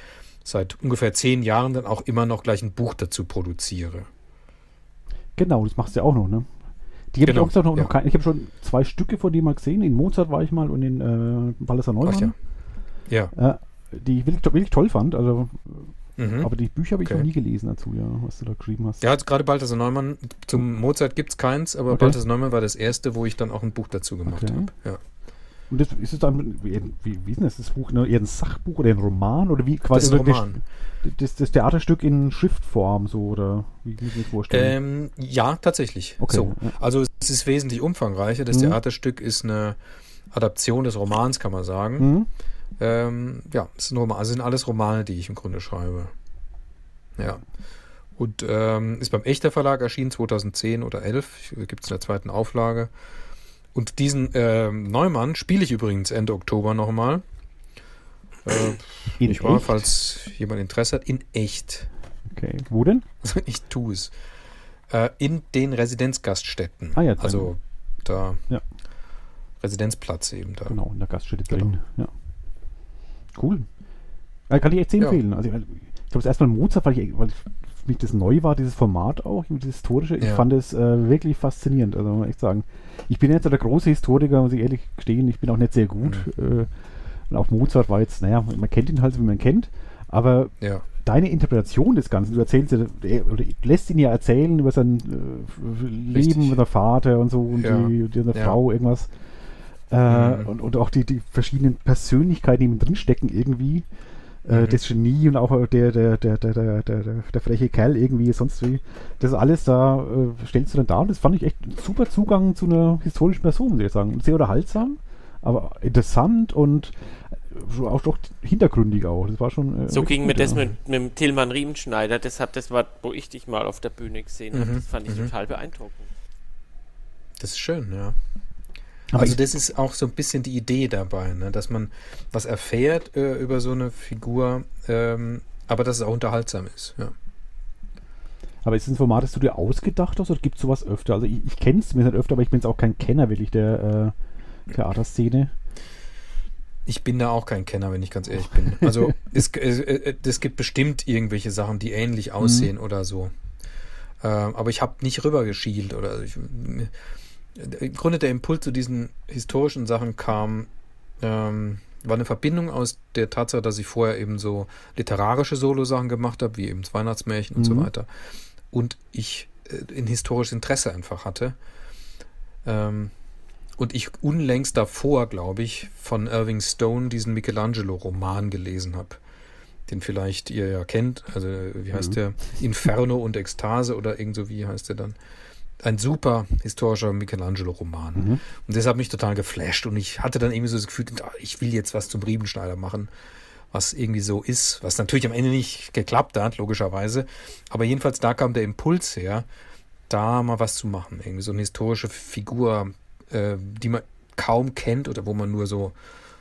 seit ungefähr zehn Jahren dann auch immer noch gleich ein Buch dazu produziere. Genau, das machst du ja auch noch, ne? Die habe Genau, ich auch noch, ja. noch kein, Ich habe schon zwei Stücke von dir mal gesehen. In Mozart war ich mal und in äh, Ach Neumann. ja. Ja. Äh, die ich wirklich, wirklich toll fand. Also, Mhm. Aber die Bücher habe ich Okay. noch nie gelesen dazu, ja, was du da geschrieben hast. Ja, jetzt gerade Balthasar Neumann, zum Mozart gibt es keins, aber Okay. Balthasar Neumann war das erste, wo ich dann auch ein Buch dazu gemacht Okay. habe. Ja. Und das ist es dann, wie, wie, ist denn das, das Buch? Ne? Eher ein Sachbuch oder ein Roman? Oder wie Das ist ein oder Roman. Das, das, das Theaterstück in Schriftform, so, oder wie muss ich mir das vorstellen? Ähm, ja, tatsächlich. Okay, So. Also es ist wesentlich umfangreicher. Das Mhm. Theaterstück ist eine Adaption des Romans, kann man sagen. Mhm. Ähm, ja, es sind, Roman, also sind alles Romane, die ich im Grunde schreibe. Ja. Und ähm, ist beim Echter Verlag erschienen 2010 oder 11. Gibt es in der zweiten Auflage. Und diesen ähm, Neumann spiele ich übrigens Ende Oktober nochmal. Äh, In wahr, echt? falls jemand Interesse hat. In echt. Okay. Wo denn? Also (laughs) ich tue es. Äh, in den Residenzgaststätten. Ah, ja, Also da. Ja. Residenzplatz eben da. Genau, in der Gaststätte Genau. drin. Ja. Cool. Ja, kann ich echt sehr Ja. empfehlen. Also, ich glaube, das erste Mal Mozart, weil, ich, weil mich das neu war, dieses Format auch, dieses historische. Ich Ja. fand es äh, wirklich faszinierend. Also, muss man echt sagen. Ich bin jetzt so der große Historiker, muss ich ehrlich gestehen. Ich bin auch nicht sehr gut. Mhm. Äh, und auch Mozart war jetzt, naja, man kennt ihn halt, wie man ihn kennt. Aber Ja. deine Interpretation des Ganzen, du erzählst ja, er- oder lässt ihn ja erzählen über sein äh, Leben mit der Vater und so und Ja. die, die, Ja. Frau, irgendwas. Äh, Mhm. und, und auch die, die verschiedenen Persönlichkeiten, die mit drinstecken irgendwie. Äh, Mhm. Das Genie und auch der, der, der, der, der, der, der, der freche Kerl irgendwie, sonst wie. Das alles da äh, stellst du dann da und das fand ich echt ein super Zugang zu einer historischen Person, muss ich sagen. Und Sehr unterhaltsam, aber interessant und äh, auch doch hintergründig auch. Das war schon. äh, So ging mir das mit, mit dem Tillmann Riemenschneider. Deshalb, das war, wo ich dich mal auf der Bühne gesehen habe. Mhm, Das fand ich mhm. total beeindruckend. Das ist schön, ja. Aber also das ist auch so ein bisschen die Idee dabei, ne? dass man was erfährt äh, über so eine Figur, ähm, aber dass es auch unterhaltsam ist. Ja. Aber ist es ein Format, das du dir ausgedacht hast oder gibt es sowas öfter? Also ich, ich kenne es mir nicht öfter, aber ich bin jetzt auch kein Kenner wirklich der äh, Theaterszene. Ich bin da auch kein Kenner, wenn ich ganz ehrlich bin. Also (laughs) es, äh, äh, es gibt bestimmt irgendwelche Sachen, die ähnlich aussehen oder so. Ähm, aber ich habe nicht rübergeschielt oder ich, im Grunde der Impuls zu diesen historischen Sachen kam, ähm, war eine Verbindung aus der Tatsache, dass ich vorher eben so literarische Solo-Sachen gemacht habe, wie eben das Weihnachtsmärchen und so Mhm. weiter. Und ich äh, ein historisches Interesse einfach hatte. Ähm, und ich unlängst davor, glaube ich, von Irving Stone diesen Michelangelo-Roman gelesen habe. Den vielleicht ihr ja kennt. Also, wie heißt Mhm. der? Inferno und Ekstase oder irgend so wie heißt der dann? Ein super historischer Michelangelo-Roman. Mhm. Und das hat mich total geflasht. Und ich hatte dann irgendwie so das Gefühl, ah, ich will jetzt was zum Riebenschneider machen, was irgendwie so ist, was natürlich am Ende nicht geklappt hat, logischerweise. Aber jedenfalls da kam der Impuls her, da mal was zu machen. Irgendwie so eine historische Figur, äh, die man kaum kennt oder wo man nur so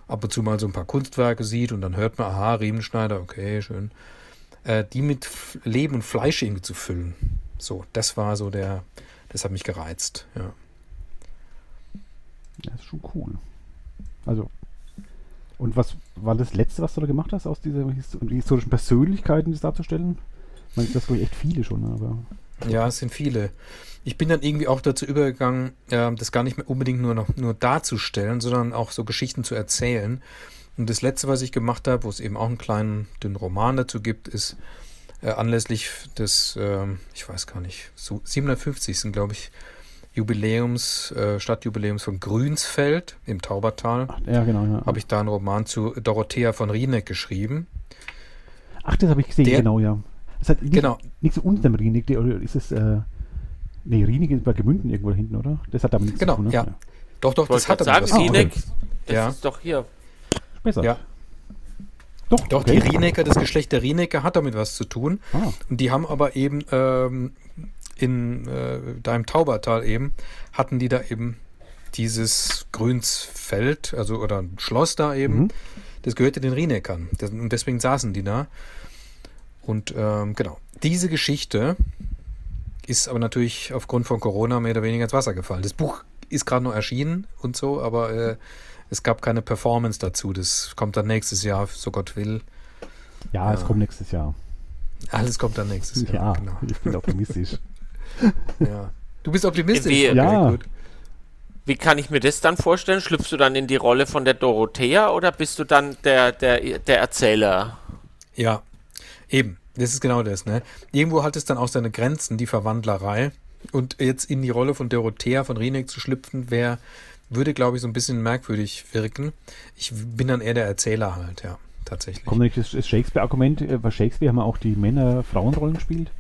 ab und zu mal so ein paar Kunstwerke sieht und dann hört man, aha, Riemenschneider, okay, schön. Äh, die mit Leben und Fleisch irgendwie zu füllen. So, das war so der, das hat mich gereizt. Ja. Das ist schon cool. Also, und was war das Letzte, was du da gemacht hast, aus dieser historischen Persönlichkeiten, das darzustellen? Ich meine, das wohl echt viele schon, aber. Ja, es sind viele. Ich bin dann irgendwie auch dazu übergegangen, äh, das gar nicht mehr unbedingt nur noch nur darzustellen, sondern auch so Geschichten zu erzählen. Und das letzte, was ich gemacht habe, wo es eben auch einen kleinen, dünnen Roman dazu gibt, ist äh, anlässlich des, äh, ich weiß gar nicht, so 750. glaube ich, Jubiläums, äh, Stadtjubiläums von Grünsfeld im Taubertal. Ach, ja, genau. Ja. Habe ich da einen Roman zu Dorothea von Rieneck geschrieben. Ach, das habe ich gesehen, Der- genau, ja. Das hat nicht, Genau. nichts so unter dem Rienig, die- oder ist es, äh, nee, Rienig ist bei Gemünden irgendwo da hinten, oder? Das hat aber nichts Genau, zu tun, ne? ja. Doch, doch, das hat aber sagen, was zu Rieneck, tun. das Ja. ist doch hier. Besser. Ja. Doch, Doch, okay. die Rienecker, das Geschlecht der Rienecker hat damit was zu tun. Ah, Und die haben aber eben ähm, in äh, da im Taubertal eben, hatten die da eben dieses Grünsfeld, also oder ein Schloss da eben, Mhm. das gehörte den Rieneckern. Das, und deswegen saßen die da. Und ähm, genau, diese Geschichte ist aber natürlich aufgrund von Corona mehr oder weniger ins Wasser gefallen. Das Buch ist gerade noch erschienen und so, aber äh, es gab keine Performance dazu. Das kommt dann nächstes Jahr, so Gott will. ja, es Ja. kommt nächstes Jahr. Alles kommt dann nächstes Ja, Jahr. Genau. (laughs) ich bin optimistisch. Ja. Du bist optimistisch. Wie- Ja. gut. Wie kann ich mir das dann vorstellen? Schlüpfst du dann in die Rolle von der Dorothea oder bist du dann der, der, der Erzähler? Ja, eben. Das ist genau das. Ne? Irgendwo hat es dann auch seine Grenzen, die Verwandlerei. Und jetzt in die Rolle von Dorothea von Rieneck zu schlüpfen, wäre, würde, glaube ich, so ein bisschen merkwürdig wirken. Ich bin dann eher der Erzähler halt, ja, tatsächlich. Kommt nicht das, Shakespeare-Argument, äh, bei Shakespeare haben wir auch die Männer-Frauen-Rollen gespielt.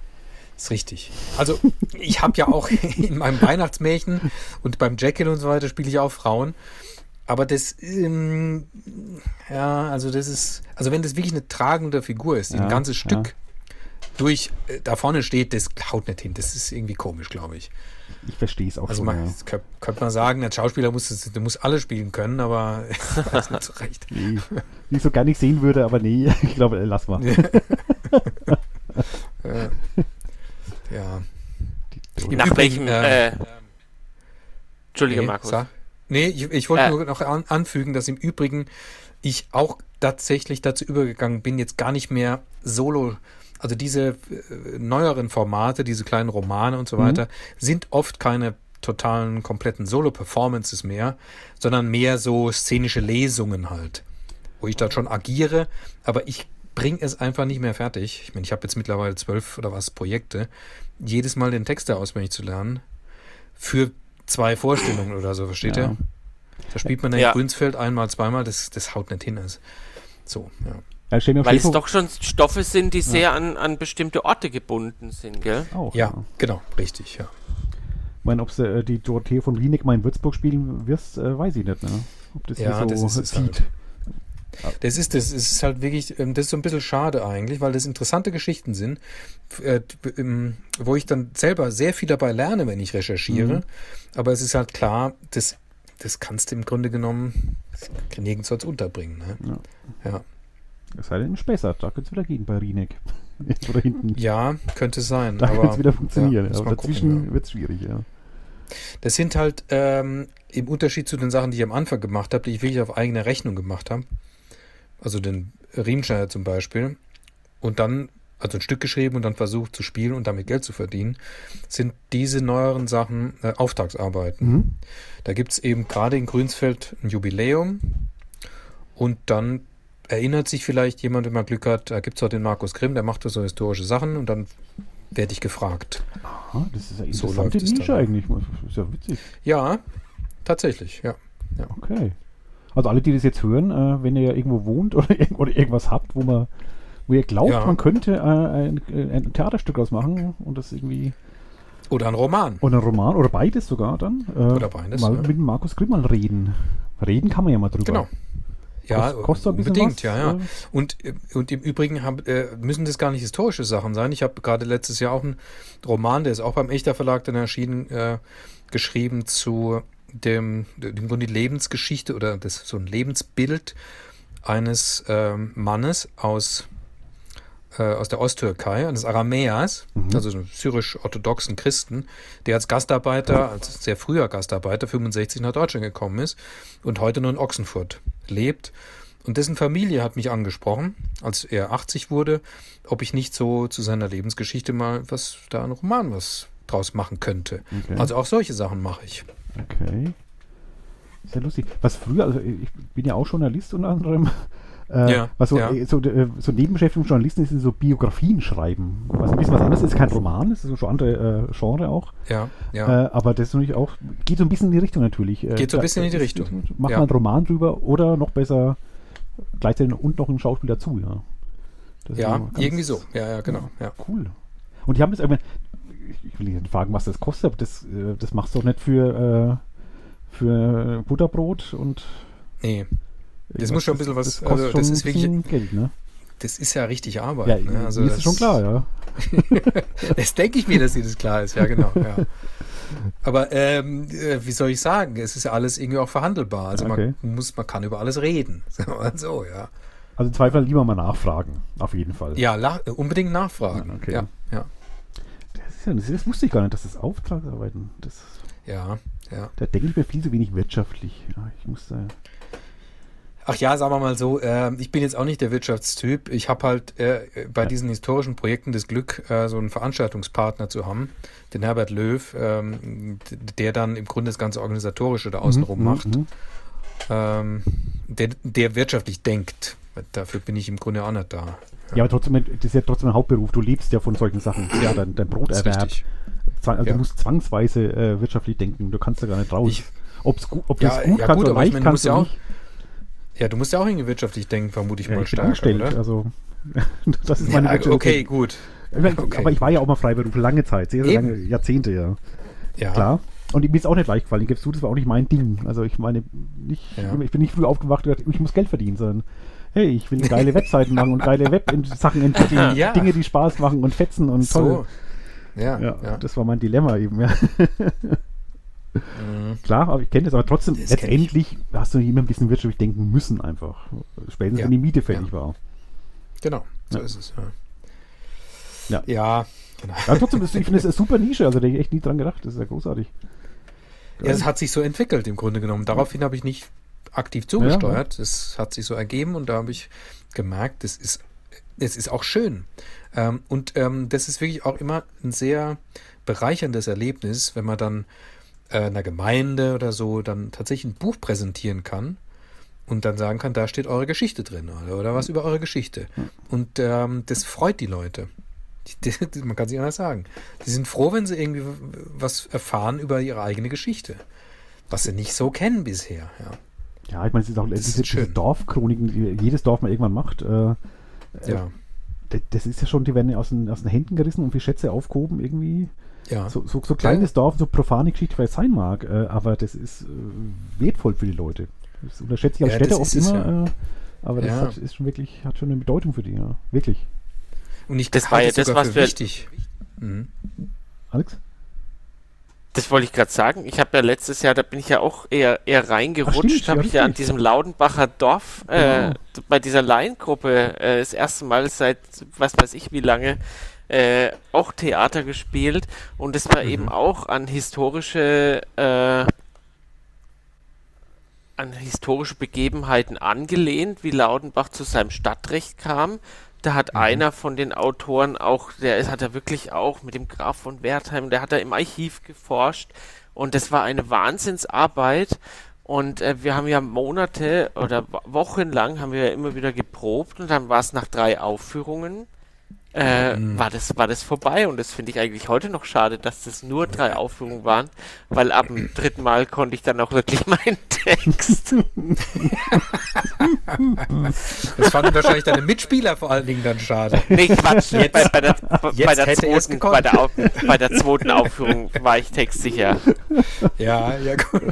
ist richtig. Also, ich habe ja auch (laughs) in meinem Weihnachtsmärchen und beim Jekyll und so weiter spiele ich auch Frauen. Aber das, ähm, ja, also das ist, also wenn das wirklich eine tragende Figur ist, die Ja, ein ganzes ja. Stück durch äh, da vorne steht, das haut nicht hin. Das ist irgendwie komisch, glaube ich. Ich verstehe es auch Also schon. man, ja. könnte könnt man sagen, der Schauspieler muss, das, der muss alle spielen können, aber (laughs) weiß nicht so recht. Nee, die ich so gar nicht sehen würde, aber nee, (laughs) ich glaube, lass mal. (laughs) Äh, ja. Im Nach Übrigen, welchem, äh, äh, Entschuldige, Nee, Markus. sag. Nee, ich, ich wollte Äh. nur noch an, anfügen, dass im Übrigen ich auch tatsächlich dazu übergegangen bin, jetzt gar nicht mehr solo, also diese äh, neueren Formate, diese kleinen Romane und so Mhm. weiter, sind oft keine totalen, kompletten Solo-Performances mehr, sondern mehr so szenische Lesungen halt, wo ich dann schon agiere, aber ich bringe es einfach nicht mehr fertig. Ich meine, ich habe jetzt mittlerweile zwölf oder was Projekte, jedes Mal den Text da auswendig zu lernen, für zwei Vorstellungen oder so, versteht Ja. ihr? Da spielt man Ja. in Grünsfeld einmal, zweimal, das, das haut nicht hin. Also, so, ja. Ja, Weil es doch schon Stoffe sind, die sehr an, an bestimmte Orte gebunden sind, gell? auch, Ja, genau, richtig, ja. Ich meine, ob du äh, die Dorothee von Rieneck mal in Würzburg spielen wirst, äh, weiß ich nicht. Ne? Ob das Ja, hier das so ist es halt. Das ist das, es ist halt wirklich, ähm, das ist so ein bisschen schade eigentlich, weil das interessante Geschichten sind, äh, ähm, wo ich dann selber sehr viel dabei lerne, wenn ich recherchiere. Mhm. Aber es ist halt klar, das, das kannst du im Grunde genommen nirgends sonst unterbringen. Ne? Ja. Es sei denn Spessart, da könnte es wieder gehen bei Rieneck. (laughs) Oder hinten. ja, könnte sein. da könnte es wieder funktionieren. ja, aber dazwischen gucken, ja. wird es schwierig, ja. Das sind halt ähm, im Unterschied zu den Sachen, die ich am Anfang gemacht habe, die ich wirklich auf eigene Rechnung gemacht habe. Also den Riemenschneider zum Beispiel. Und dann, also ein Stück geschrieben und dann versucht zu spielen und damit Geld zu verdienen, sind diese neueren Sachen äh, Auftragsarbeiten. Mhm. Da gibt es eben gerade in Grünsfeld ein Jubiläum und dann erinnert sich vielleicht jemand, wenn man Glück hat, da gibt es auch den Markus Grimm, der macht so historische Sachen und dann werde ich gefragt. Aha, das ist eine So läuft es Nische dann. eigentlich. Das ist ja witzig. Ja, tatsächlich, ja. Okay. Also alle, die das jetzt hören, äh, wenn ihr ja irgendwo wohnt oder, (laughs) oder irgendwas habt, wo man wo ihr glaubt, Ja. man könnte äh, ein, ein Theaterstück ausmachen und das irgendwie Oder ein Roman. oder ein Roman oder beides sogar dann äh, Oder beides, mal ja. mit dem Markus Grimm mal reden. Reden kann man ja mal drüber. Genau. Ja, Kost- kostet ein bisschen unbedingt, was, ja, ja. Und, äh, und im Übrigen haben, äh, müssen das gar nicht historische Sachen sein. Ich habe gerade letztes Jahr auch einen Roman, der ist auch beim Echter Verlag dann erschienen, äh, geschrieben zu dem, dem Grunde die Lebensgeschichte oder das, so ein Lebensbild eines ähm, Mannes aus äh, aus der Osttürkei, eines Aramäers, Mhm. also einem syrisch-orthodoxen Christen, der als Gastarbeiter, als sehr früher Gastarbeiter, 65 nach Deutschland gekommen ist und heute nur in Ochsenfurt lebt. Und dessen Familie hat mich angesprochen, als er 80 wurde, ob ich nicht so zu seiner Lebensgeschichte mal was da einen Roman was draus machen könnte. Okay. Also auch solche Sachen mache ich. Okay. Sehr lustig. Was früher, also ich bin ja auch Journalist unter anderem. Äh, Ja, was so, ja. äh, so, äh, so Nebenbeschäftigung von Journalisten ist so Biografien schreiben. Was ein bisschen was anderes ist, kein Roman, das ist so schon andere äh, Genre auch. Ja, ja. Äh, aber das ist natürlich auch, geht so ein bisschen in die Richtung natürlich. Äh, Geht so ein da- bisschen in die Richtung. Mach Ja. mal einen Roman drüber oder noch besser gleichzeitig und noch einen Schauspiel dazu, ja. Das ist ja, irgendwie so. Ja, ja, genau. Ja. Cool. Und die haben das, ich meine, ich will nicht fragen, was das kostet, aber das, das machst du doch nicht für, für Butterbrot und. Nee, Das muss schon ein bisschen was- Das also das ist wirklich- Geld, ne? das ist ja richtig Arbeit. Ja, ne? also mir ist das schon klar, ja. (laughs) Das denke ich mir, dass dir das klar ist, ja, genau. Ja. Aber ähm, äh, wie soll ich sagen? Es ist ja alles irgendwie auch verhandelbar. Also Okay. man muss, man kann über alles reden. (laughs) So, ja. Also im Zweifel lieber mal nachfragen, auf jeden Fall. Ja, la- unbedingt nachfragen. Okay. Ja, ja, Das, ja, das, das wusste ich gar nicht, dass das Auftragsarbeiten, das, ja, ja. da denke ich mir viel zu wenig wirtschaftlich. Ja, ich muss da, Ach ja, sagen wir mal so, äh, ich bin jetzt auch nicht der Wirtschaftstyp. Ich habe halt äh, bei diesen historischen Projekten das Glück, äh, so einen Veranstaltungspartner zu haben, den Herbert Löw, ähm, der dann im Grunde das ganze Organisatorische da außenrum Mhm, macht. mhm. ähm, der, der wirtschaftlich denkt. Dafür bin ich im Grunde auch nicht da. Ja, aber trotzdem, das ist ja trotzdem ein Hauptberuf. Du lebst ja von solchen Sachen. Ja, dein, dein Broterwerb. also Ja. du musst zwangsweise äh, wirtschaftlich denken. Du kannst da gar nicht raus. Ich- Ob's gu ob Ja, das gut ja, kannst gut, oder aber ich leicht du kannst musst ja auch- nicht. Ja, du musst ja auch irgendwie wirtschaftlich denken, vermute ich Ja, mal ich bin stark, angestellt. oder? Also, (laughs) das ist meine Ja, Wirtschaft. okay, gut. Ich okay. Aber ich war ja auch mal Freiberufler lange Zeit. Sehr, sehr lange, Jahrzehnte, ja. Ja, Klar. Und mir ist auch nicht leicht gefallen. Ich gebe zu, das war auch nicht mein Ding. Also ich meine, nicht, Ja. ich bin nicht früh aufgewacht und gedacht, ich muss Geld verdienen, sondern hey, ich will geile Webseiten machen und geile Web-Sachen entwickeln. (laughs) Ja. Dinge, die Spaß machen und fetzen und toll. So. Ja, Ja, ja. das war mein Dilemma eben, ja. (laughs) Mhm. Klar, aber ich kenne das, aber trotzdem, Das letztendlich hast du immer ein bisschen wirtschaftlich denken müssen einfach. Spätestens, Ja. wenn die Miete fällig war. Genau, so Ja. ist es. Ja. Ja, ja genau. Ja, trotzdem, das, ich finde es eine super Nische, also da hätte ich echt nie dran gedacht. Das ist ja großartig. Ja, es hat sich so entwickelt im Grunde genommen. Daraufhin habe ich nicht aktiv zugesteuert. Es hat sich so ergeben und da habe ich gemerkt, es ist, es ist auch schön. Ähm, und ähm, das ist wirklich auch immer ein sehr bereicherndes Erlebnis, wenn man dann äh, einer Gemeinde oder so dann tatsächlich ein Buch präsentieren kann und dann sagen kann, da steht eure Geschichte drin oder, oder was über eure Geschichte. Und ähm, das freut die Leute. Die, die, man kann sich anders sagen. Die sind froh, wenn sie irgendwie was erfahren über ihre eigene Geschichte. Was sie nicht so kennen bisher. Ja. Ja, ich meine, es ist auch Das diese, ist schön. diese Dorfchroniken, die jedes Dorf mal irgendwann macht. Äh, Ja, d- das ist ja schon, die werden ja aus den, aus den Händen gerissen und wie Schätze aufgehoben irgendwie. Ja. So, so, so kleines Dorf, so profane Geschichte vielleicht sein mag, äh, aber das ist äh, wertvoll für die Leute. Das unterschätze ich als Ja, Städte oft es, immer, äh, aber das Ja. hat, ist schon wirklich, hat schon eine Bedeutung für die, ja. Wirklich. Und ich Das war ja es das, was für wir- wichtig. Mhm. Alex? Das wollte ich gerade sagen. Ich habe ja letztes Jahr, da bin ich ja auch eher, eher reingerutscht, habe ja, ich ja an diesem Laudenbacher Dorf äh, Genau. bei dieser Laiengruppe äh, das erste Mal seit was weiß ich wie lange äh, auch Theater gespielt und es war Mhm. eben auch an historische äh, an historische Begebenheiten angelehnt, wie Laudenbach zu seinem Stadtrecht kam. Da hat Mhm. einer von den Autoren auch, der hat er wirklich auch mit dem Graf von Wertheim, der hat da im Archiv geforscht und das war eine Wahnsinnsarbeit. Und äh, wir haben ja Monate oder Wo- Wochen lang haben wir ja immer wieder geprobt und dann war es nach drei Aufführungen äh, Mhm. war das war das vorbei und das finde ich eigentlich heute noch schade, dass das nur drei Aufführungen waren, weil ab dem dritten Mal konnte ich dann auch wirklich (laughs) meinen Text. Das fanden wahrscheinlich deine Mitspieler vor allen Dingen dann schade. Nee, Quatsch. Jetzt- bei, bei, der, bei, der er zweiten, bei, der bei der zweiten Aufführung war ich textsicher. Ja, ja, gut.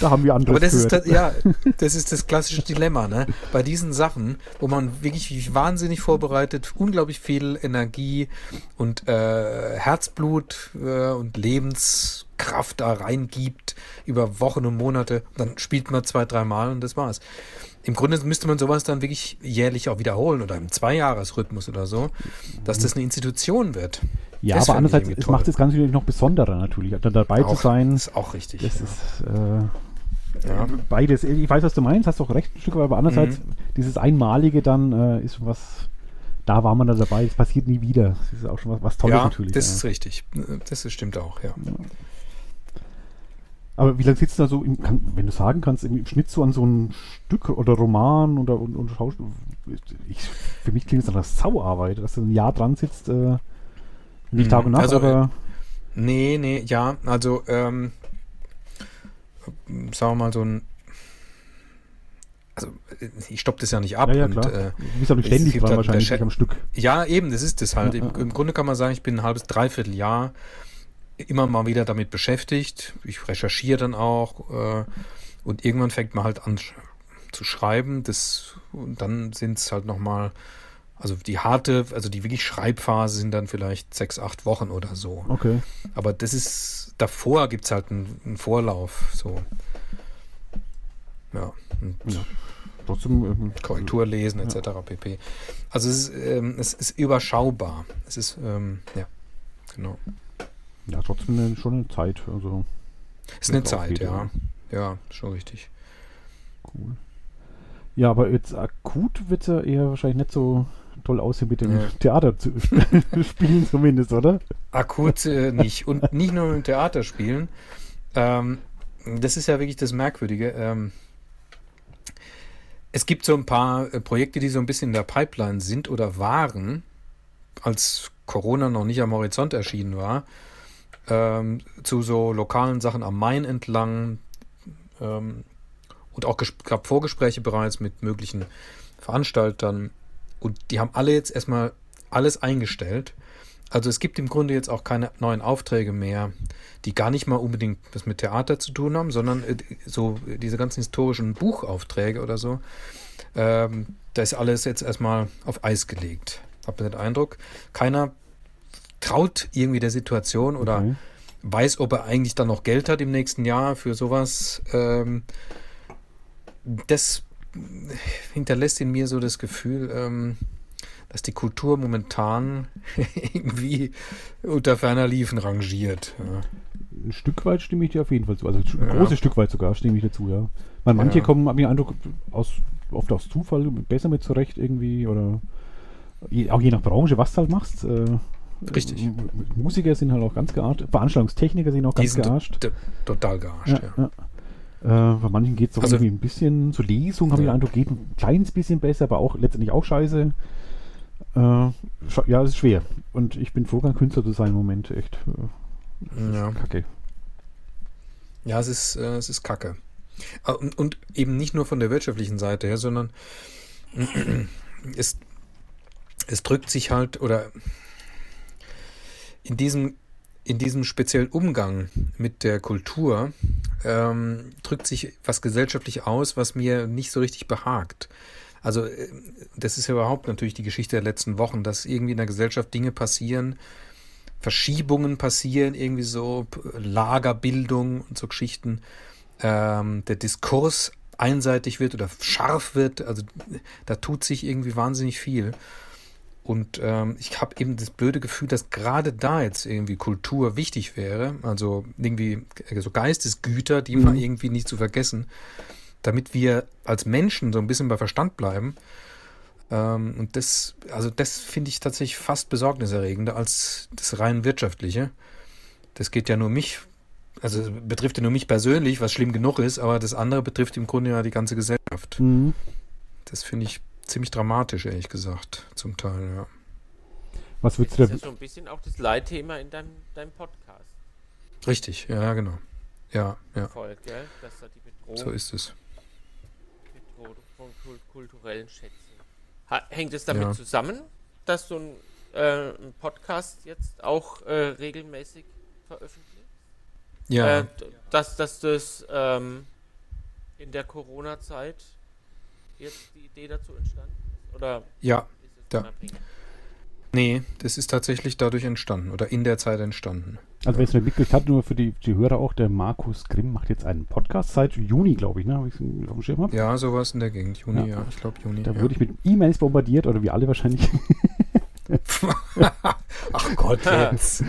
Da haben wir andere Aber das ist, das, ja, das ist das klassische Dilemma, ne? Bei diesen Sachen, wo man wirklich wahnsinnig vorbereitet, unglaublich viel Energie und äh, Herzblut äh, und Lebens Kraft da reingibt über Wochen und Monate. Dann spielt man zwei, dreimal und das war's. Im Grunde müsste man sowas dann wirklich jährlich auch wiederholen oder im Zweijahresrhythmus oder so, dass das eine Institution wird. Ja, Das aber andererseits es macht das Ganze natürlich noch besonderer natürlich, da dabei auch, zu sein. ist auch richtig. Das ja. ist äh, Ja. beides. Ich weiß, was du meinst, hast auch recht ein Stück, aber andererseits Mhm. dieses Einmalige dann äh, ist was. Da war man dann dabei, es passiert nie wieder. Das ist auch schon was, was Tolles ja, natürlich. das ja. ist richtig. Das ist, stimmt auch, ja. Aber wie lange sitzt du da so, im, kann, wenn du sagen kannst, im Schnitt so an so ein Stück oder Roman oder und, und Schauspiel? Ich, für mich klingt es nach einer Sauarbeit, dass du ein Jahr dran sitzt, äh, nicht Mhm. Tag und Nacht, Also, aber Nee, nee, ja, also, ähm, sagen wir mal so ein, also ich stoppe das ja nicht ab ja, ja, und äh, du bist es ständig dran wahrscheinlich am Stück. ja, eben, das ist es halt. Ja, Im. Im Grunde kann man sagen, ich bin ein halbes, dreiviertel Jahr immer mal wieder damit beschäftigt. Ich recherchiere dann auch äh, und irgendwann fängt man halt an sch- zu schreiben. Das, und dann sind es halt nochmal, also die harte, also die wirklich Schreibphase sind dann vielleicht sechs, acht Wochen oder so. Okay. Aber das ist, davor gibt es halt einen, einen Vorlauf, so. Ja, und Ja. Trotzdem, ähm, Korrektur lesen, etc. pp. Also es ist, ähm, es ist überschaubar. Es ist, ähm, ja, genau. ja, trotzdem eine, schon eine Zeit. Also Es ist eine Zeit, ja. Ja, schon richtig. cool. Ja, aber jetzt akut wird es ja eher wahrscheinlich nicht so toll aussehen mit dem Ja. Theater zu (laughs) spielen zumindest, oder? Akut äh, nicht. Und nicht nur im Theater spielen. Ähm, das ist ja wirklich das Merkwürdige. Ähm, es gibt so ein paar äh, Projekte, die so ein bisschen in der Pipeline sind oder waren, als Corona noch nicht am Horizont erschienen war, ähm, zu so lokalen Sachen am Main entlang ähm, und auch gab Vorgespräche bereits mit möglichen Veranstaltern und die haben alle jetzt erstmal alles eingestellt. Also es gibt im Grunde jetzt auch keine neuen Aufträge mehr, die gar nicht mal unbedingt was mit Theater zu tun haben, sondern äh, so diese ganzen historischen Buchaufträge oder so. Ähm, da ist alles jetzt erstmal auf Eis gelegt. Hab den Eindruck, keiner traut irgendwie der Situation oder Okay. weiß, ob er eigentlich dann noch Geld hat im nächsten Jahr für sowas. Ähm, das hinterlässt in mir so das Gefühl, ähm, dass die Kultur momentan (laughs) irgendwie unter ferner Liefen rangiert. Ja. Ein Stück weit stimme ich dir auf jeden Fall zu. Also ein Ja. großes Stück weit sogar stimme ich dir zu, ja. Weil manche Ja. kommen, habe ich den Eindruck, aus, oft aus Zufall besser mit zurecht irgendwie oder je, auch je nach Branche, was du halt machst. Äh, Richtig. Musiker sind halt auch ganz gearscht, Veranstaltungstechniker sind auch Die ganz to gearscht. to total gearscht. Ja, Ja. Äh, bei manchen geht es auch Also- irgendwie ein bisschen zur Lesung, habe ich den Eindruck, geht ein kleines bisschen besser, aber auch letztendlich auch scheiße. Äh, ja, es ist schwer. Und ich bin froh, kein Künstler zu sein im Moment. Echt. Äh, Ja. Kacke. Ja, es ist, äh, es ist Kacke. Ah, Und, und eben nicht nur von der wirtschaftlichen Seite her, sondern (clears throat) es, es drückt sich halt oder in diesem, in diesem speziellen Umgang mit der Kultur ähm, drückt sich was gesellschaftlich aus, was mir nicht so richtig behagt. Also äh, das ist ja überhaupt natürlich die Geschichte der letzten Wochen, dass irgendwie in der Gesellschaft Dinge passieren, Verschiebungen passieren, irgendwie so Lagerbildung und so Geschichten. Ähm, der Diskurs einseitig wird oder scharf wird, also da tut sich irgendwie wahnsinnig viel. Und ähm, ich habe eben das blöde Gefühl, dass gerade da jetzt irgendwie Kultur wichtig wäre, also irgendwie so Geistesgüter, die Mhm. mal irgendwie nicht zu vergessen, damit wir als Menschen so ein bisschen bei Verstand bleiben. Ähm, und das, also das finde ich tatsächlich fast besorgniserregender als das rein wirtschaftliche. Das geht ja nur mich, also betrifft ja nur mich persönlich, was schlimm genug ist, aber das andere betrifft im Grunde ja die ganze Gesellschaft. Mhm. Das finde ich ziemlich dramatisch, ehrlich gesagt, zum Teil, ja. Was würdest Das du ist da. ja so ein bisschen auch das Leitthema in deinem, deinem Podcast. Richtig, ja, genau. Ja, ja, Voll, gell? Dass da die Bedrohung, so ist es. Von kul kulturellen Schätzen. Hängt es damit Ja. zusammen, dass du einen äh, Podcast jetzt auch äh, regelmäßig veröffentlichst? Ja, Äh, dass, dass das ähm, in der Corona-Zeit jetzt die Idee dazu entstanden ist? Oder ja, ist es Ja. nee, das ist tatsächlich dadurch entstanden oder in der Zeit entstanden. Also wer es nicht mitgekriegt hat, nur für die, die Hörer auch, der Markus Grimm macht jetzt einen Podcast seit Juni, glaube ich, ne? Habe ich auf dem Schirm hab. Ja, sowas in der Gegend. Juni, ja, Ja. ich glaube Juni. Da ja. wurde ich mit E-Mails bombardiert, oder wie alle wahrscheinlich. (laughs) (laughs) Ach Gott, (laughs) jetzt.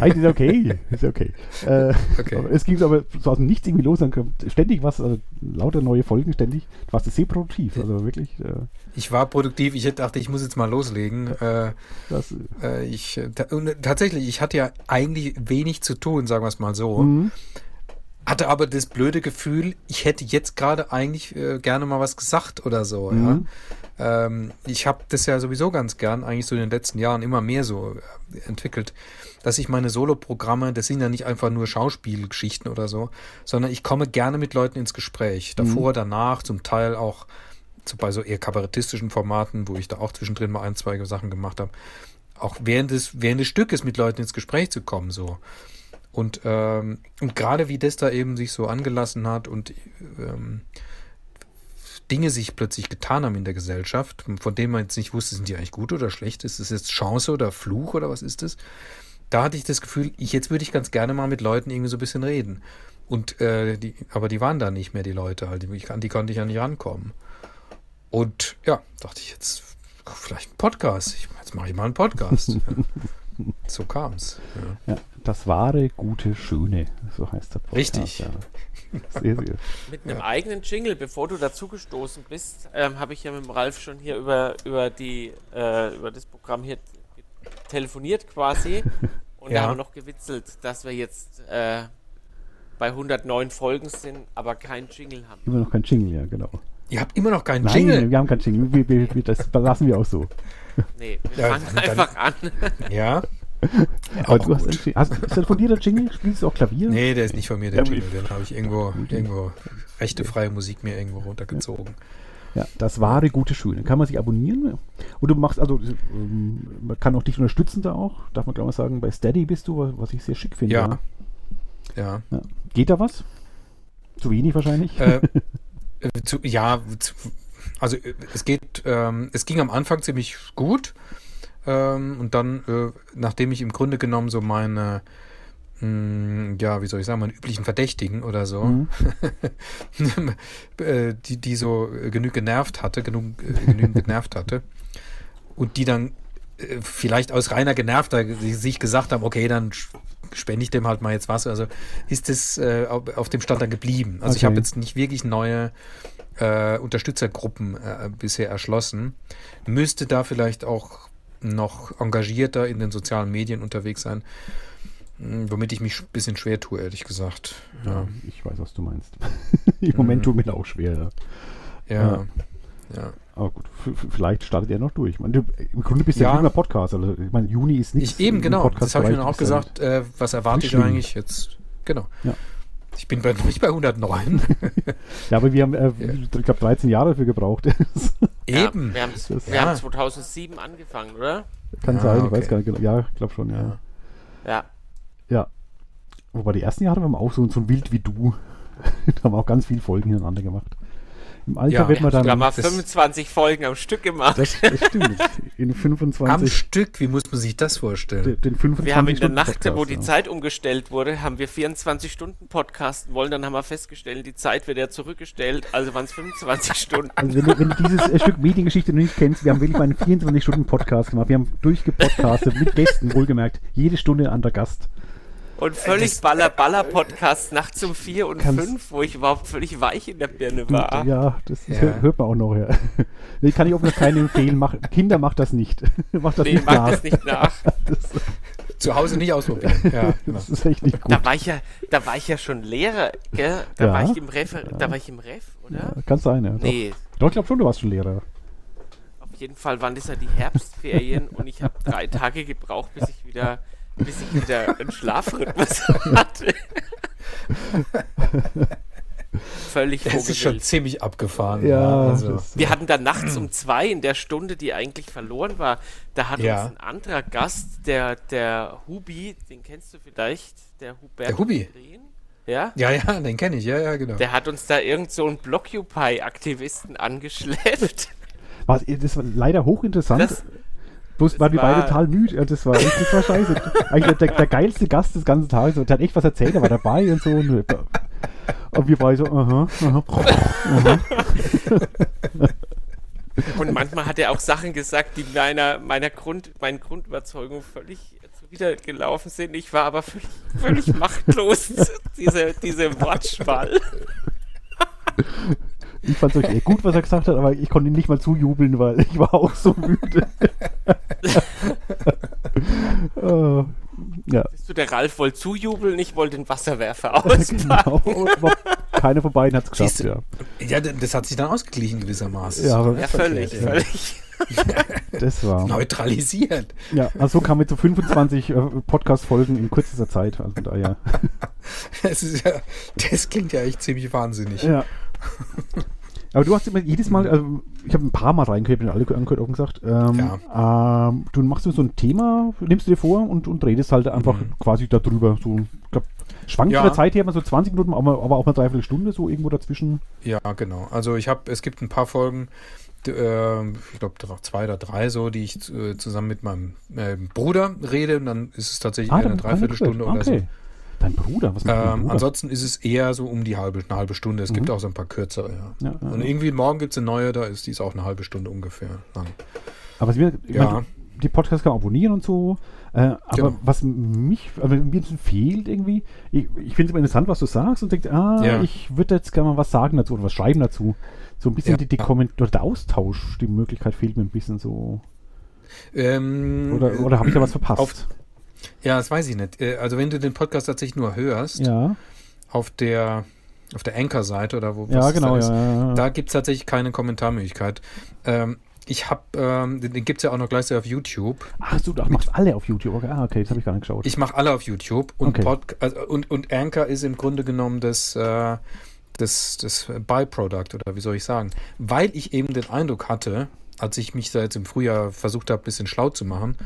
Eigentlich ist okay. Ist okay. Äh, Okay. es ging aber so aus dem Nichts irgendwie los, dann kommt ständig was, also lauter neue Folgen ständig. Du warst sehr produktiv, also wirklich. Äh, Ich war produktiv, ich dachte, ich muss jetzt mal loslegen. Äh, das, äh, ich, äh, ta und tatsächlich, ich hatte ja eigentlich wenig zu tun, sagen wir es mal so. Mhm. Hatte aber das blöde Gefühl, ich hätte jetzt gerade eigentlich äh, gerne mal was gesagt oder so. Mhm. Ja? Ähm, ich habe das ja sowieso ganz gern, eigentlich so in den letzten Jahren immer mehr so äh, entwickelt, dass ich meine Soloprogramme, das sind ja nicht einfach nur Schauspielgeschichten oder so, sondern ich komme gerne mit Leuten ins Gespräch. Davor, danach, zum Teil auch so bei so eher kabarettistischen Formaten, wo ich da auch zwischendrin mal ein, zwei Sachen gemacht habe. Auch während des, während des Stückes mit Leuten ins Gespräch zu kommen, so. Und, ähm, und gerade wie das da eben sich so angelassen hat und ähm, Dinge sich plötzlich getan haben in der Gesellschaft, von denen man jetzt nicht wusste, sind die eigentlich gut oder schlecht, ist es jetzt Chance oder Fluch oder was ist das? Da hatte ich das Gefühl, ich, jetzt würde ich ganz gerne mal mit Leuten irgendwie so ein bisschen reden. Und äh, die, aber die waren da nicht mehr, die Leute halt. Die, an die konnte ich ja nicht rankommen. Und ja, dachte ich jetzt, vielleicht ein Podcast. Ich, jetzt mache ich mal einen Podcast. (laughs) So kam's. Ja. ja, das wahre, gute, schöne, so heißt der Podcast. Richtig. Ja. (laughs) Sehr, sehr. Mit einem eigenen Jingle, bevor du dazugestoßen bist, ähm, habe ich ja mit dem Ralf schon hier über, über, die, äh, über das Programm hier telefoniert quasi. (laughs) Und Ja. da haben wir noch gewitzelt, dass wir jetzt äh, bei 109 Folgen sind, aber keinen Jingle haben. Immer noch kein Jingle, ja, genau. Ihr habt immer noch keinen Nein, Jingle. wir haben keinen Jingle. Wir, wir, wir, das lassen wir auch so. Nee, wir Ja, fangen dann- einfach an. Ja. (laughs) Aber Auch du hast, hast ist das von dir der Jingle? Spielst du auch Klavier? Nee, der ist nicht von mir, der Ja, Jingle. Den habe ich irgendwo, irgendwo rechtefreie Musik mir irgendwo runtergezogen. Ja, das wahre, gute, schöne. Kann man sich abonnieren? Und du machst, also, ähm, man kann auch dich unterstützen da auch. Darf man, glaube ich, sagen, bei Steady bist du, was, ich sehr schick finde. Ja. Ja. Ja. Geht da was? Zu wenig wahrscheinlich? Äh, (laughs) äh, zu, ja, zu, also äh, es geht, ähm, es ging am Anfang ziemlich gut. Ähm, und dann, äh, nachdem ich im Grunde genommen so meine, mh, ja, wie soll ich sagen, meine üblichen Verdächtigen oder so, Mhm. (laughs) äh, die, die so äh, genug genervt hatte, genug, äh, genügend genervt hatte. Und die dann äh, vielleicht aus reiner Genervter ge- sich gesagt haben, okay, dann spende ich dem halt mal jetzt was. Also ist es äh, auf, dem Stand dann geblieben. Also ich Okay. habe jetzt nicht wirklich neue äh, Unterstützergruppen äh, bisher erschlossen. Müsste da vielleicht auch noch engagierter in den sozialen Medien unterwegs sein, mh, womit ich mich ein bisschen schwer tue, ehrlich gesagt. ja, ich weiß, was du meinst. (laughs) Im Moment tut mir das auch schwer. Ja. Ja. ja. ja. Aber gut, vielleicht startet er noch durch. Meine, du, Im Grunde bist du Ja. ja immer Podcast. Also, ich meine, Juni ist nichts. Ich, eben, genau. Das habe ich mir auch gesagt. Äh, was erwarte ich eigentlich jetzt? Genau. Ja. Ich bin bei, nicht bei 109. (laughs) Ja, aber wir haben, äh, ich glaube, 13 Jahre dafür gebraucht. (laughs) Eben. Ja, wir haben, Das- wir Ja. haben 2007 angefangen, oder? Kann Ah, sein, ich okay. weiß gar nicht genau. Ja, ich glaube schon, ja. Ja. Ja. Ja. Wobei die ersten Jahre waren wir auch so, so ein Wild wie du. (laughs) da haben wir auch ganz viele Folgen hintereinander gemacht. Im Alter Ja, wird man Da dann. haben wir das- 25 Folgen am Stück gemacht. Das, das stimmt. In (laughs) Am 25. Stück, wie muss man sich das vorstellen? Den, den 25 Wir haben in der Stunden Nacht, Podcast, wo die ja. Zeit umgestellt wurde, haben wir 24 Stunden podcasten wollen. Dann haben wir festgestellt, die Zeit wird ja zurückgestellt. Also waren es 25 Stunden. Also wenn du, wenn du dieses äh, Stück Mediengeschichte noch nicht kennst, wir haben wirklich mal einen 24-Stunden-Podcast gemacht. Wir haben durchgepodcastet mit Gästen, wohlgemerkt. Jede Stunde ein anderer Gast. Und völlig Baller-Baller-Podcast nachts um 4 und Kannst- 5, wo ich überhaupt völlig weich in der Birne war. Ja, das Ja. hör- hört man auch noch. Ja. Nee, kann ich auch noch keinen empfehlen. Mach, Kinder macht das nicht. (laughs) macht das Nee, nicht nach. das nicht nach. (laughs) Das, Zu Hause nicht ausprobieren. (laughs) Ja, genau. das ist echt nicht gut. Da war ich ja, da war ich ja schon Lehrer, gell? Da Ja. war ich im Refer da war ich im Ref, oder? Ja, kann sein, ja. Doch. Nee, Doch, ich glaube schon, du warst schon Lehrer. auf jeden Fall waren das ja die Herbstferien und ich habe drei Tage gebraucht, bis ich wieder, bis ich wieder einen Schlafrhythmus (laughs) hatte. Völlig Das ist schon ziemlich abgefahren. Ja, also, das, Wir hatten dann nachts um zwei in der Stunde, die eigentlich verloren war, da hat Ja. uns ein anderer Gast, der, der Hubi, den kennst du vielleicht, der Hubert Der Hubi? Green, Ja? ja, ja, den kenne ich. Ja, ja, genau. Der hat uns da irgend so einen Blockupy-Aktivisten angeschleppt. war, das war leider hochinteressant. Das, Bloß waren wir beide total müde. Ja, das war, das war scheiße. Eigentlich der, der, geilste Gast des ganzen Tages. Der hat echt was erzählt, er war dabei und so. Und, und wir waren so, aha, aha, aha. (laughs) Und manchmal hat er auch Sachen gesagt, die meiner, meiner Grund, meinen Grundüberzeugung völlig wieder gelaufen sind. Ich war aber völlig, völlig machtlos, (laughs) diese, diese Wortschwall. (laughs) Ich fand es euch gut, was er gesagt hat, aber ich konnte ihn nicht mal zujubeln, weil ich war auch so müde. uh, (laughs) ja. Bist du der Ralf wollte zujubeln, ich wollte den Wasserwerfer (laughs) auspacken. genau, keiner von beiden hat es geschafft, ja. Ja, das hat sich dann ausgeglichen gewissermaßen. Ja, ja völlig, ja. völlig. (laughs) das war. Neutralisiert. Ja, also kam mit so 25 äh, Podcast-Folgen in kürzester Zeit. Also da, ja. das, ist ja. Das klingt ja echt ziemlich wahnsinnig. Ja. (laughs) Aber du hast immer jedes Mal, also ich habe ein paar Mal reingehört, bin alle angehört, auch gesagt, ähm, ja. ähm, du machst so ein Thema, nimmst du dir vor und, und redest halt einfach mhm. quasi darüber. So, ich glaube, schwankt ja. von der Zeit her mal so 20 Minuten, aber, aber auch mal dreiviertel Stunde, so irgendwo dazwischen. Ja, genau. Also ich habe, es gibt ein paar Folgen, äh, ich glaube zwei oder drei so, die ich äh, zusammen mit meinem äh, Bruder rede und dann ist es tatsächlich ah, eine Dreiviertelstunde oder okay. so. Dein Bruder? Was macht ähm, Bruder? Ansonsten ist es eher so um die halbe, eine halbe Stunde. Es mhm. gibt auch so ein paar kürzere, ja. ja, ja und irgendwie morgen gibt es eine neue, da ist die ist auch eine halbe Stunde ungefähr lang. Aber wir, ja. Meine, die Podcasts kann man abonnieren und so. Äh, aber genau. was mich, also mir fehlt irgendwie, ich, ich finde es immer interessant, was du sagst und denke, ah, ja. ich würde jetzt gerne mal was sagen dazu oder was schreiben dazu. So ein bisschen ja. die, die Komment oder der Austausch, die Möglichkeit fehlt mir ein bisschen so. Ähm, oder oder habe ich da was verpasst? Auf, ja, das weiß ich nicht. Äh, also wenn du den Podcast tatsächlich nur hörst, ja. auf der auf der Anchor-Seite oder wo ja, genau, da ist, ja, da gibt es tatsächlich keine Kommentarmöglichkeit. Ähm, ich habe, ähm, den, gibt es ja auch noch gleichzeitig auf YouTube. Ach du, du machst alle auf YouTube. Okay, ah, okay das habe ich gar nicht geschaut. Ich mache alle auf YouTube und, okay. Pod, also, und, und Anchor ist im Grunde genommen das, äh, das, das Byproduct oder wie soll ich sagen. Weil ich eben den Eindruck hatte, als ich mich da jetzt im Frühjahr versucht habe, ein bisschen schlau zu machen,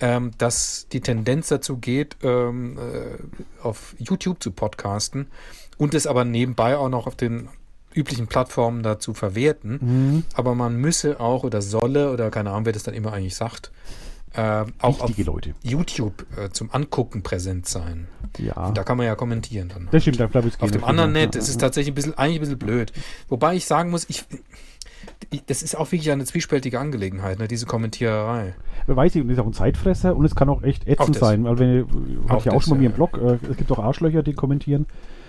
ähm, dass die Tendenz dazu geht, ähm, äh, auf YouTube zu podcasten und es aber nebenbei auch noch auf den üblichen Plattformen dazu verwerten. Mhm. Aber man müsse auch oder solle oder keine Ahnung, wer das dann immer eigentlich sagt, äh, auch auf Leute. YouTube äh, zum Angucken präsent sein. Ja. Und da kann man ja kommentieren dann. Das stimmt, da glaube ich Auf dem anderen Net, das ist tatsächlich ein bisschen, eigentlich ein bisschen blöd. Wobei ich sagen muss, ich, das ist auch wirklich eine zwiespältige Angelegenheit, ne, diese Kommentiererei. Weiß ich, und ist auch ein Zeitfresser und es kann auch echt ätzend auch sein, weil wenn, hatte ich ja auch schon mal ja, mir im Blog, äh, es gibt auch Arschlöcher, die kommentieren.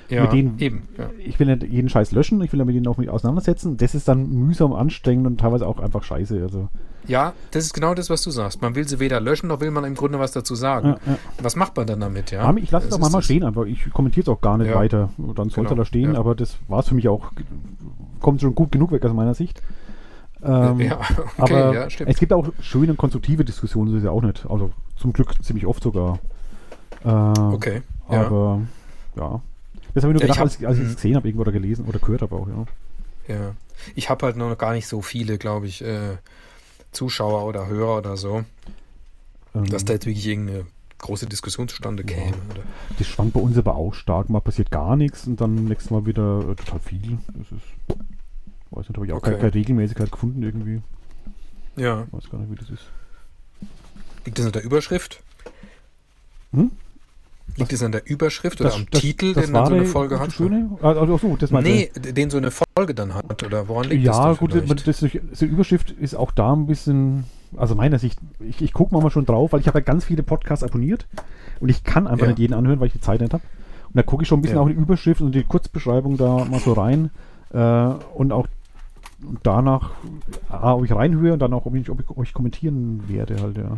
Ja, mit denen, eben. Ja. Ich will nicht jeden Scheiß löschen, ich will ja mit denen auch mit auseinandersetzen. Das ist dann mühsam, anstrengend und teilweise auch einfach scheiße. Also. Ja, das ist genau das, was du sagst. Man will sie weder löschen, noch will man im Grunde was dazu sagen. Ja, ja. Was macht man dann damit, ja? Ich lasse es auch manchmal stehen, aber ich kommentiere es auch gar nicht weiter. Dann sollte genau. da stehen, aber das war es für mich auch. Kommt schon gut genug weg aus meiner Sicht. Ähm, ja, (laughs) okay, aber ja, es gibt auch schöne konstruktive Diskussionen, das ist ja auch nicht. Also zum Glück ziemlich oft sogar. Äh, okay. Ja. Aber ja. Das habe ich nur gedacht, ich hab, als, als ich es mhm. gesehen habe, irgendwo oder gelesen oder gehört habe auch, ja. Ja. Ich habe halt noch gar nicht so viele, glaube ich, äh, Zuschauer oder Hörer oder so, ähm, dass da jetzt wirklich irgendeine große Diskussion zustande käme. Ja. Das schwankt bei uns aber auch stark. Mal passiert gar nichts und dann nächstes Mal wieder äh, total viel. Das ist Weiß nicht, habe ich auch okay. keine, keine, Regelmäßigkeit gefunden irgendwie. Ja. Weiß gar nicht, wie das ist. Liegt das an der Überschrift? Hm? Liegt es an der Überschrift oder das, am das, Titel, das den dann so eine Folge hat? Schöne? Also, so, das nee, den so eine Folge dann hat. Oder woran liegt ja, das? Ja, gut, das, die Überschrift ist auch da ein bisschen, also meiner Sicht, ich, ich gucke mal schon drauf, weil ich habe ja ganz viele Podcasts abonniert und ich kann einfach ja. nicht jeden anhören, weil ich die Zeit nicht habe. Und da gucke ich schon ein bisschen ja. auch die Überschrift und die Kurzbeschreibung da mal so rein. Äh, und auch danach, ah, ob ich reinhöre und dann auch, ob ich, ob ich, ob ich kommentieren werde, halt, ja.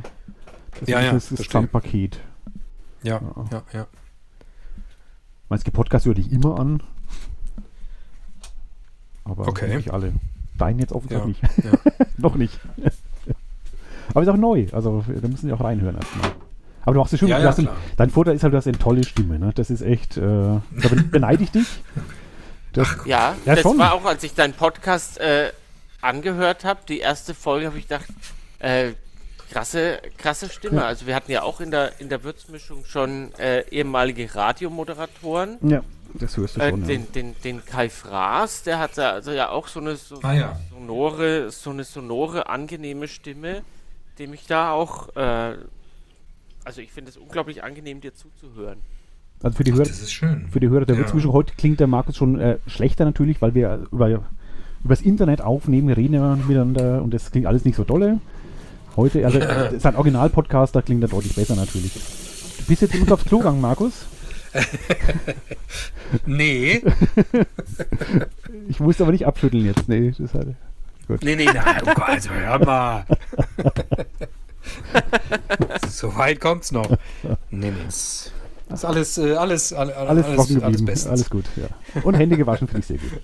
Das ja, ist ja, das, das Gesamtpaket. Ja, ja, ja. ja. Meinst Podcast höre ich immer an. Aber okay. nicht alle. Deinen jetzt offensichtlich ja, nicht. Ja. (laughs) Noch nicht. Aber ist auch neu. Also da müssen sie auch reinhören erstmal. Aber du machst es schon. Ja, ja, ein, dein Vorteil ist halt, du hast eine tolle Stimme. Ne? Das ist echt. Äh, da beneide ich dich. Das, ja, ja, das schon. war auch, als ich deinen Podcast äh, angehört habe, die erste Folge, habe ich gedacht, äh, krasse, krasse Stimme. Ja. Also wir hatten ja auch in der, in der Würzmischung schon äh, ehemalige Radiomoderatoren. Ja, das hörst du äh, schon. Den, ja. den, den Kai Fraß, der hat also ja auch so eine, so, ah, ja. sonore, so eine sonore, angenehme Stimme. Dem ich da auch, äh, also ich finde es unglaublich angenehm, dir zuzuhören. Also für die Ach, Hörer, das ist schön. für die Hörer der Ja. Witzmischung, heute klingt der Markus schon äh, schlechter natürlich, weil wir über, übers Internet aufnehmen, wir reden ja miteinander und das klingt alles nicht so dolle. Heute, also (laughs) sein Original-Podcast, da klingt er deutlich besser natürlich. Du bist jetzt uns aufs Klo gegangen, Markus. (laughs) Nee, (laughs) Ich musste aber nicht abschütteln jetzt. Nee, das hat, nee, nee, nein, oh Gott, also hör mal. so weit kommt's noch. Nee, nee, ist, ist alles, äh, alles, alles, alles, alles, alles, geblieben. bestens. Alles gut, ja. Und Hände gewaschen finde ich sehr gut.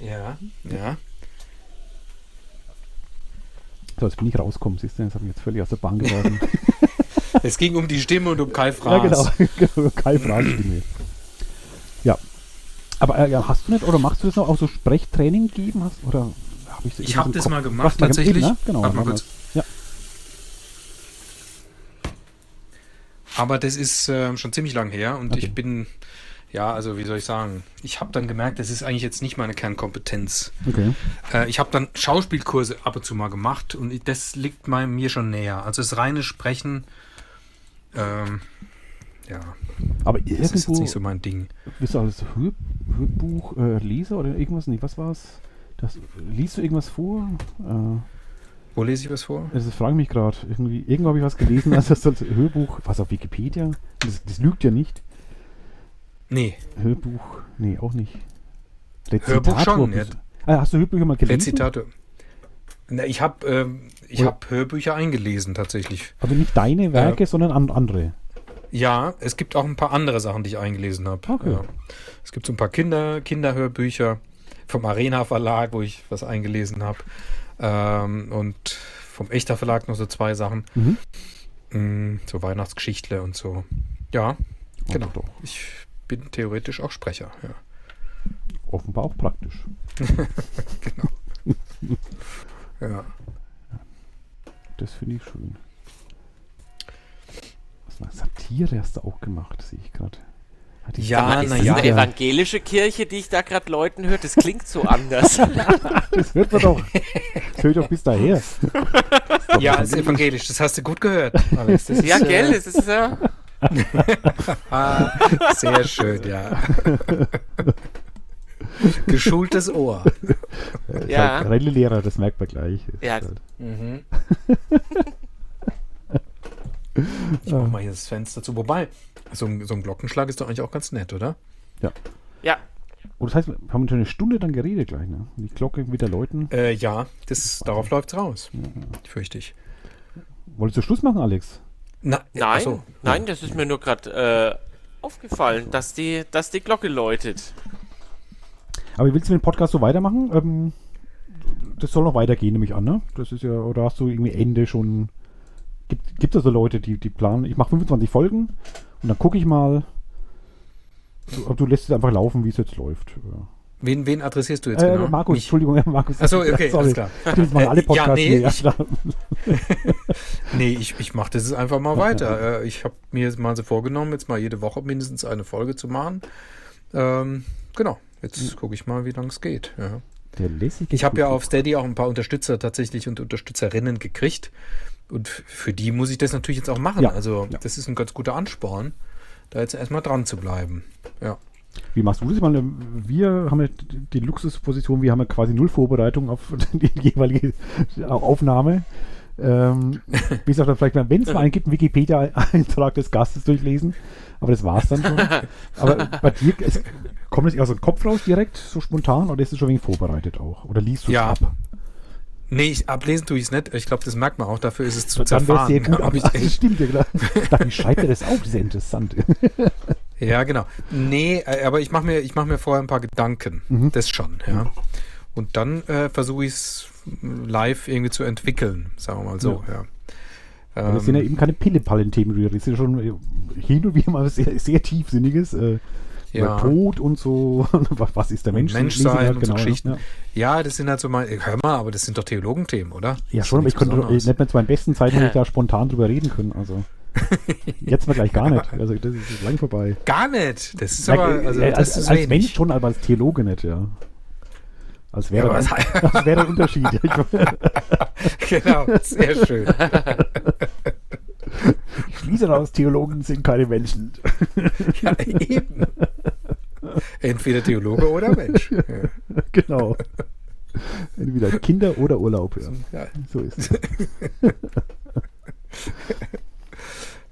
Ja, ja. So, jetzt bin ich rausgekommen, siehst du, das habe ich jetzt völlig aus der Bahn geworfen. (laughs) Es ging um die Stimme und um Kai ja, Fraß. genau. (laughs) genau. Keine Frage. Stimme. Ja. Aber äh, ja, hast du nicht, oder machst du das noch auch so Sprechtraining gegeben? Hast, oder hab ich Ich irgendwas hab im das mal gemacht, gemacht, tatsächlich. Eben, ne? Genau. Warte mal kurz. Ja. Aber das ist äh, schon ziemlich lang her und Okay. ich bin, ja, also wie soll ich sagen, ich habe dann gemerkt, das ist eigentlich jetzt nicht meine Kernkompetenz. Okay. Äh, ich habe dann Schauspielkurse ab und zu mal gemacht und ich- das liegt mal, mir schon näher. Also das reine Sprechen, ähm, ja, Aber das ist jetzt nicht so mein Ding. bist du als Hör, Hörbuch äh, Leser oder irgendwas? Nee, was war's? Das, liest du irgendwas vor? Äh, Wo lese ich was vor? das frage ich mich gerade. Irgendwie, irgendwo habe ich was gelesen, (laughs) also das als Hörbuch, was auf Wikipedia? Das, das lügt ja nicht. Nee, Hörbuch, nee, auch nicht. Hörbuch schon, bist- Ah, hast du Hörbücher mal gelesen? Rezitate. Na, ich habe ähm, ich Oder- hab Hörbücher eingelesen tatsächlich. Also nicht deine Werke, sondern an, andere. Ja, es gibt auch ein paar andere Sachen, die ich eingelesen habe. Okay. Ja. Es gibt so ein paar Kinder, Kinderhörbücher vom Arena Verlag, wo ich was eingelesen habe. Ähm, und vom Echter Verlag noch so zwei Sachen. Mhm. Mm, so Weihnachtsgeschichtle und so. Ja, genau. Doch, Ich bin theoretisch auch Sprecher. Ja. offenbar auch praktisch. (laughs) (laughs) Ja. Das finde ich schön. Was Satire hast du auch gemacht, sehe ich gerade. Die Ja, mal, ist na das ja. eine evangelische Kirche, die ich da gerade Leuten höre? Das klingt so anders. (laughs) Das hört man doch. Das hört doch bis daher. (laughs) ja, ist evangelisch. Das hast du gut gehört, Alex. Das ja, ist, gell? Äh, Das ist ja. (laughs) ah, sehr schön, ja. Geschultes Ohr. Ist Ja. halt Rallye-Lehrer, das merkt man gleich. Das Ja. halt- Mhm. Ich mach mal hier das Fenster zu. Wobei, so ein, so ein Glockenschlag ist doch eigentlich auch ganz nett, oder? Ja, Oh, das heißt, wir haben schon eine Stunde dann geredet gleich, ne? Die Glocke wieder läuten. Äh, ja, das, darauf läuft's raus. Fürchte ich. Wolltest du Schluss machen, Alex? Na, nein, ach so. nein, das ist mir nur gerade äh, aufgefallen, dass die, dass die Glocke läutet. Aber willst du den Podcast so weitermachen? Ähm, das soll noch weitergehen, nehme ich an, ne? Das ist ja, oder hast du irgendwie Ende schon. Gibt, gibt es also Leute, die, die planen, ich mache 25 Folgen und dann gucke ich mal. Du, du lässt es einfach laufen, wie es jetzt läuft. Ja. Wen, wen adressierst du jetzt Äh, genau? Markus, Mich? Entschuldigung, ja, Markus. Ach so, okay, (laughs) sorry. alles klar. Das machen Äh, alle ja, Podcasts. nee, nee, ja, ich-. (laughs) Nee, ich, ich mache das jetzt einfach mal weiter. Äh, ich habe mir jetzt mal so vorgenommen, jetzt mal jede Woche mindestens eine Folge zu machen. Ähm, genau, jetzt gucke ich mal, wie lange es geht. Ja. Ich habe ja auf Steady auch ein paar Unterstützer tatsächlich und Unterstützerinnen gekriegt. Und für die muss ich das natürlich jetzt auch machen. Ja, Also ja. das ist ein ganz guter Ansporn, da jetzt erstmal dran zu bleiben. Ja. Wie machst du das? Ich meine, wir haben ja die Luxusposition, wir haben ja quasi null Vorbereitung auf (laughs) die jeweilige Aufnahme. Ähm, (laughs) bis auch dann vielleicht, wenn es mal einen gibt, einen Wikipedia-Eintrag des Gastes durchlesen. Aber das war's dann schon. Aber (laughs) bei dir, es, kommt das eher aus dem Kopf raus direkt, so spontan, oder ist es schon wenig vorbereitet auch? Oder liest du es Ja, ab? Nee, ich, ablesen tue ich es nicht. Ich glaube, das merkt man auch. Dafür ist es zu Dann sehr zerfahren. gut. (laughs) Hab ich Aber, das echt. stimmt ja klar. Ich dachte, er das auf? Ja interessant. (laughs) Ja, genau. Nee, äh, aber ich mache mir, ich mach mir vorher ein paar Gedanken. Mhm. Das schon, ja. Und dann äh, versuche ich es live irgendwie zu entwickeln, sagen wir mal so, ja. Aber das sind ja Ähm, eben keine Pille-Pallen-Themen, Rührer. Das ist ja schon äh, hin und wieder mal was sehr, sehr tiefsinniges. Äh, Ja. Über Tod und so. (laughs) was, ist der Mensch? Menschsein wir und so ja. Geschichten. Ja, ja, das sind halt so mal, hör mal, aber das sind doch Theologenthemen, oder? ja Das schon, aber ich könnte nichts äh, nicht mehr zu meinen besten Zeiten hätte ich da (laughs) spontan drüber reden können. Also jetzt mal gleich gar nicht. Also das ist lang vorbei. Gar nicht. Das ist aber, äh, also, äh, das als ist als. Mensch schon, aber als Theologe nicht, ja. Als wäre, Ja, was- (laughs) als wäre ein Unterschied. genau, sehr schön. Schließe daraus, Theologen sind keine Menschen. (laughs) Ja, eben. Entweder Theologe oder Mensch. (laughs) Ja. genau. Entweder Kinder oder Urlaub. Ja. Ja, So ist es. (laughs)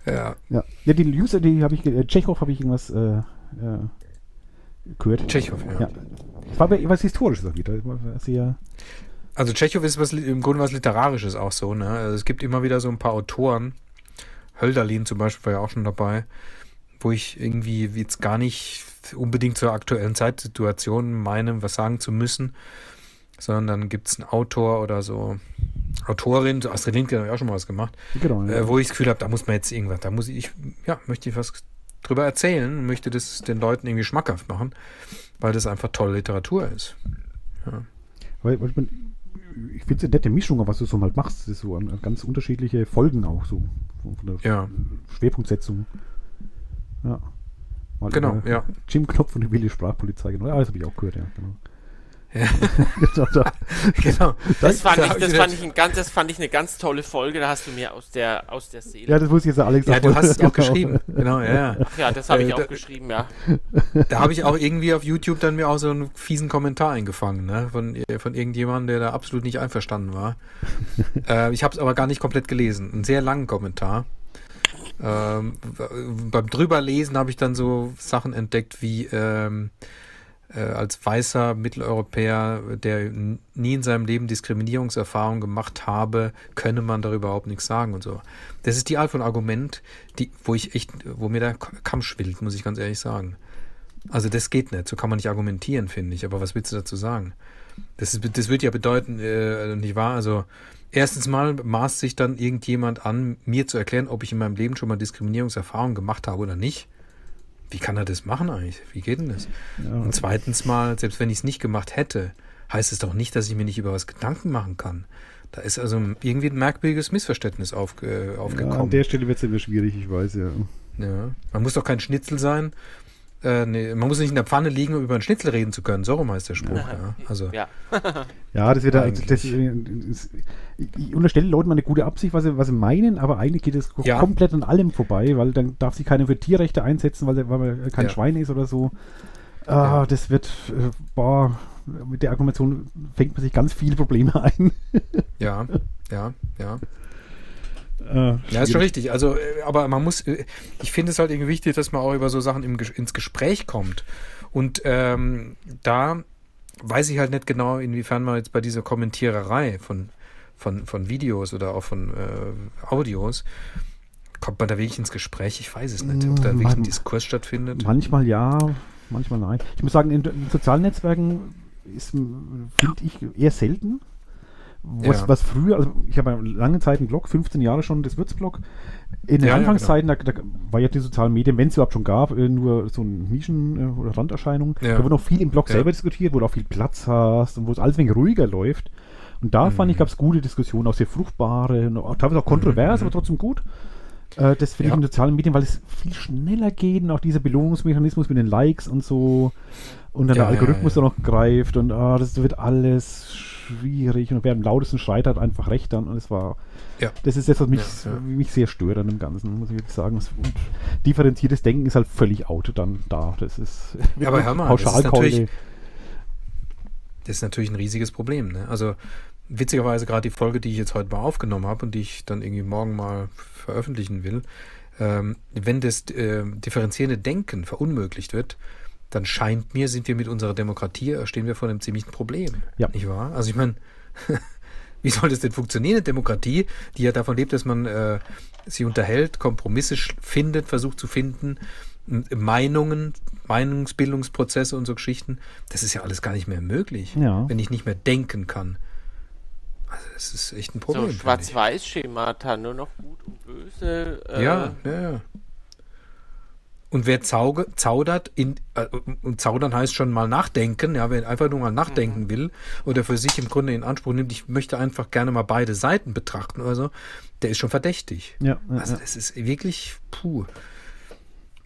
ja. Ja, ja die User, die habe ich, äh, Tschechow habe ich irgendwas äh, äh, gehört. Tschechow, ja. ja. Es war was Historisches auch wieder. Sehr, Also Tschechow ist was, im Grunde was Literarisches auch so. Ne? Also es gibt immer wieder so ein paar Autoren. Hölderlin zum Beispiel war ja auch schon dabei, wo ich irgendwie jetzt gar nicht unbedingt zur aktuellen Zeitsituation meine, was sagen zu müssen, sondern dann gibt es einen Autor oder so Autorin, so Astrid Lindgren hat ja auch schon mal was gemacht, genau. ja. äh, wo ich das Gefühl habe, da muss man jetzt irgendwas, da muss ich, ja, möchte ich was drüber erzählen, möchte das den Leuten irgendwie schmackhaft machen, weil das einfach tolle Literatur ist. Weil, weil man, ich finde es eine nette Mischung, was du so halt machst. Das ist so an, an ganz unterschiedliche Folgen auch so. Von von der Ja. Schwerpunktsetzung. Ja. Mal Genau, ja. Jim Knopf und die wilde Sprachpolizei. Genau. Ja, das habe ich auch gehört, ja. Genau. Ja. genau, da, (laughs) genau. Das fand, da ich, das, ich fand ich ein ganz, das fand ich eine ganz tolle Folge. Da hast du mir aus der, aus der Seele. ja, das wusste jetzt der Alex Ja, du hast es auch Genau. geschrieben. Genau, ja. ja. Ach ja, das habe ich Äh, auch da- geschrieben, ja. (laughs) Da habe ich auch irgendwie auf YouTube dann mir auch so einen fiesen Kommentar eingefangen, ne? Von, von irgendjemandem, der da absolut nicht einverstanden war. (laughs) äh, ich habe es aber gar nicht komplett gelesen. Einen sehr langen Kommentar. Ähm, beim drüberlesen habe ich dann so Sachen entdeckt wie ähm, äh, als weißer Mitteleuropäer, der nie in seinem Leben Diskriminierungserfahrung gemacht habe, könne man darüber überhaupt nichts sagen und so. Das ist die Art von Argument, die, wo ich echt, wo mir der Kamm schwillt, muss ich ganz ehrlich sagen. Also das geht nicht, so kann man nicht argumentieren, finde ich. Aber was willst du dazu sagen? Das, ist, das würde ja bedeuten, äh, nicht wahr? Also erstens mal maßt sich dann irgendjemand an, mir zu erklären, ob ich in meinem Leben schon mal Diskriminierungserfahrung gemacht habe oder nicht. Wie kann er das machen eigentlich? Wie geht denn das? Ja. Und zweitens mal, selbst wenn ich es nicht gemacht hätte, heißt es doch nicht, dass ich mir nicht über was Gedanken machen kann. Da ist also irgendwie ein merkwürdiges Missverständnis aufge, äh, Ja, aufgekommen. an der Stelle wird es immer schwierig, ich weiß, ja. Ja. Man muss doch kein Schnitzel sein. Äh, nee, man muss nicht in der Pfanne liegen, um über einen Schnitzel reden zu können. So rum heißt der Spruch. ja. Also, Ja. (laughs) Ja, das wird Eigentlich. das, das, ich unterstelle Leuten mal eine gute Absicht, was sie, was sie meinen, aber eigentlich geht es Ja. komplett an allem vorbei, weil dann darf sich keiner für Tierrechte einsetzen, weil, er- weil man kein Ja. Schwein ist oder so. Ah. Das wird, äh, boah, mit der Argumentation fängt man sich ganz viele Probleme (laughs) ein. ja, ja, ja. Äh, Ja, ist schon richtig. Also, äh, aber man muss, äh, ich finde es halt irgendwie wichtig, dass man auch über so Sachen im, ins Gespräch kommt. Und ähm, da weiß ich halt nicht genau, inwiefern man jetzt bei dieser Kommentiererei von, von, von Videos oder auch von äh, Audios, kommt man da wirklich ins Gespräch? Ich weiß es nicht, ob da Mm, wirklich ein Diskurs stattfindet. Manchmal ja, manchmal nein. Ich muss sagen, in, in sozialen Netzwerken ist, finde ich, eher selten. Was, Ja. was früher, also ich habe lange Zeit einen Blog, 15 Jahre schon das Würzblog. In den Ja, ja, Anfangszeiten, da, da war ja die sozialen Medien, wenn es überhaupt schon gab, äh, nur so eine Nischen- äh, oder Randerscheinung. Da wurde noch viel im Blog selber diskutiert, wo du auch viel Platz hast und wo es alles ein wenig ruhiger läuft. Und da fand Mhm. ich, gab es gute Diskussionen, auch sehr fruchtbare, auch, teilweise auch kontrovers, Mhm. aber trotzdem gut. Äh, das finde ich in sozialen Medien, weil es viel schneller geht und auch dieser Belohnungsmechanismus mit den Likes und so und dann Ja, der ja, Algorithmus ja. dann noch greift und ah, das wird alles schwierig und wer am lautesten schreit, hat einfach recht dann und es war Ja. das ist das, was mich, Ja, ja. mich sehr stört an dem Ganzen, muss ich wirklich sagen. Und differenziertes Denken ist halt völlig out dann da. Das ist (laughs) Ja, aber hör mal, das ist Das ist natürlich ein riesiges Problem. Ne? Also witzigerweise gerade die Folge, die ich jetzt heute mal aufgenommen habe und die ich dann irgendwie morgen mal veröffentlichen will, ähm, wenn das äh, differenzierende Denken verunmöglicht wird, dann scheint mir, sind wir mit unserer Demokratie, äh, stehen wir vor einem ziemlichen Problem. Ja. Nicht wahr? Also ich meine, (laughs) wie soll das denn funktionieren? Eine Demokratie, die ja davon lebt, dass man äh, sich unterhält, Kompromisse findet, versucht zu finden, Meinungen, Meinungsbildungsprozesse und so Geschichten, das ist ja alles gar nicht mehr möglich, Ja. wenn ich nicht mehr denken kann. Also das ist echt ein Problem. so. Schwarz-Weiß-Schemata, nur noch gut und böse. Äh, Ja, ja, ja. Und wer zauge, zaudert, in, äh, und zaudern heißt schon mal nachdenken, ja, wer einfach nur mal nachdenken Mhm. will oder für sich im Grunde in Anspruch nimmt, ich möchte einfach gerne mal beide Seiten betrachten oder so, der ist schon verdächtig. Ja, ja, Also das ist wirklich puh.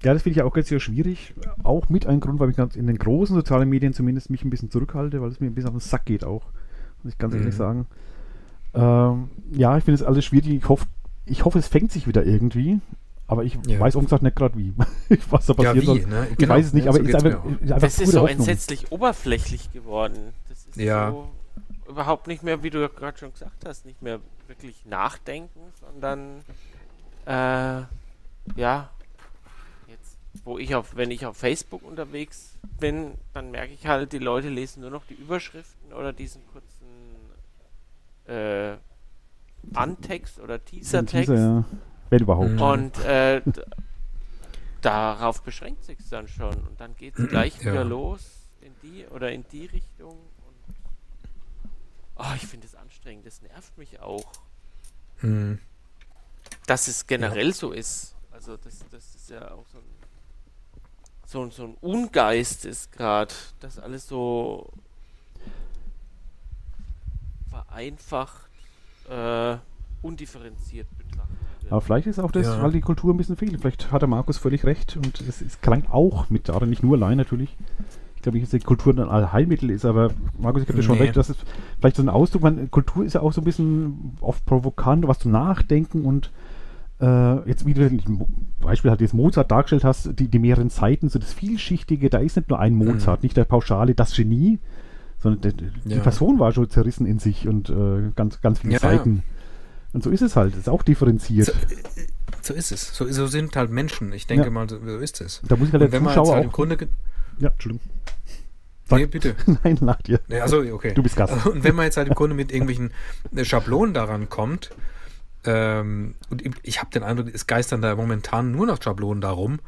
Ja, das finde ich ja auch ganz sehr schwierig. Auch mit einem Grund, weil ich in den großen sozialen Medien zumindest mich ein bisschen zurückhalte, weil es mir ein bisschen auf den Sack geht auch. Muss ich ganz Mhm. ehrlich sagen. Ähm, ja, ich finde es alles schwierig. Ich hoffe, ich hoffe, es fängt sich wieder irgendwie. Aber ich Ja. weiß gesagt nicht gerade wie. (laughs) ich, was da Ja, passieren wie, soll. ne? Ich Genau. weiß es nicht, Ja, aber so es ist einfach, ist einfach Das ist so Hoffnung. entsetzlich oberflächlich geworden. Das ist Ja. so überhaupt nicht mehr, wie du gerade schon gesagt hast, nicht mehr wirklich nachdenken, sondern äh, ja, jetzt, wo ich auf, wenn ich auf Facebook unterwegs bin, dann merke ich halt, die Leute lesen nur noch die Überschriften oder diesen kurzen äh, Antext oder Teaser-Text. Teaser, ja. Wenn überhaupt. Mhm. Und äh, darauf beschränkt sich dann schon. Und dann geht es gleich Ja. wieder los in die oder in die Richtung. Und oh, ich finde es anstrengend. Das nervt mich auch, Hm. dass es generell so ist. Also das, das ist ja auch so ein so, so ein Ungeist ist gerade, dass alles so vereinfacht, äh, undifferenziert betrachtet. Aber vielleicht ist auch das, Ja. weil die Kultur ein bisschen fehlt. Vielleicht hat der Markus völlig recht und es, es klang auch mit darin, nicht nur allein natürlich. Ich glaube nicht, dass die Kultur ein Allheilmittel ist, aber Markus, ich habe dir schon Nee. recht, dass es vielleicht so ein Ausdruck, man, Kultur ist ja auch so ein bisschen oft provokant, was zum Nachdenken und äh, jetzt wie du ein Beispiel halt jetzt Mozart dargestellt hast, die, die mehreren Seiten, so das Vielschichtige, da ist nicht nur ein Mozart, nicht der Pauschale, das Genie, sondern der, die Mhm. Ja. Person war schon zerrissen in sich und äh, ganz, ganz viele Ja. Seiten. Und so ist es halt, ist auch differenziert. So, so ist es. So, so sind halt Menschen. Ich denke Ja. mal, so, ist es. Da muss ich halt Und der wenn man jetzt Zuschauer halt im auch. Grunde. Ja, Entschuldigung. Sag- (laughs) Nee, bitte. Nein, nach dir. Ja, also okay. Du bist Gast. (laughs) Und wenn man jetzt halt im Grunde mit irgendwelchen äh, Schablonen daran kommt, ähm, und ich- ich habe den Eindruck, es geistern da momentan nur noch Schablonen darum,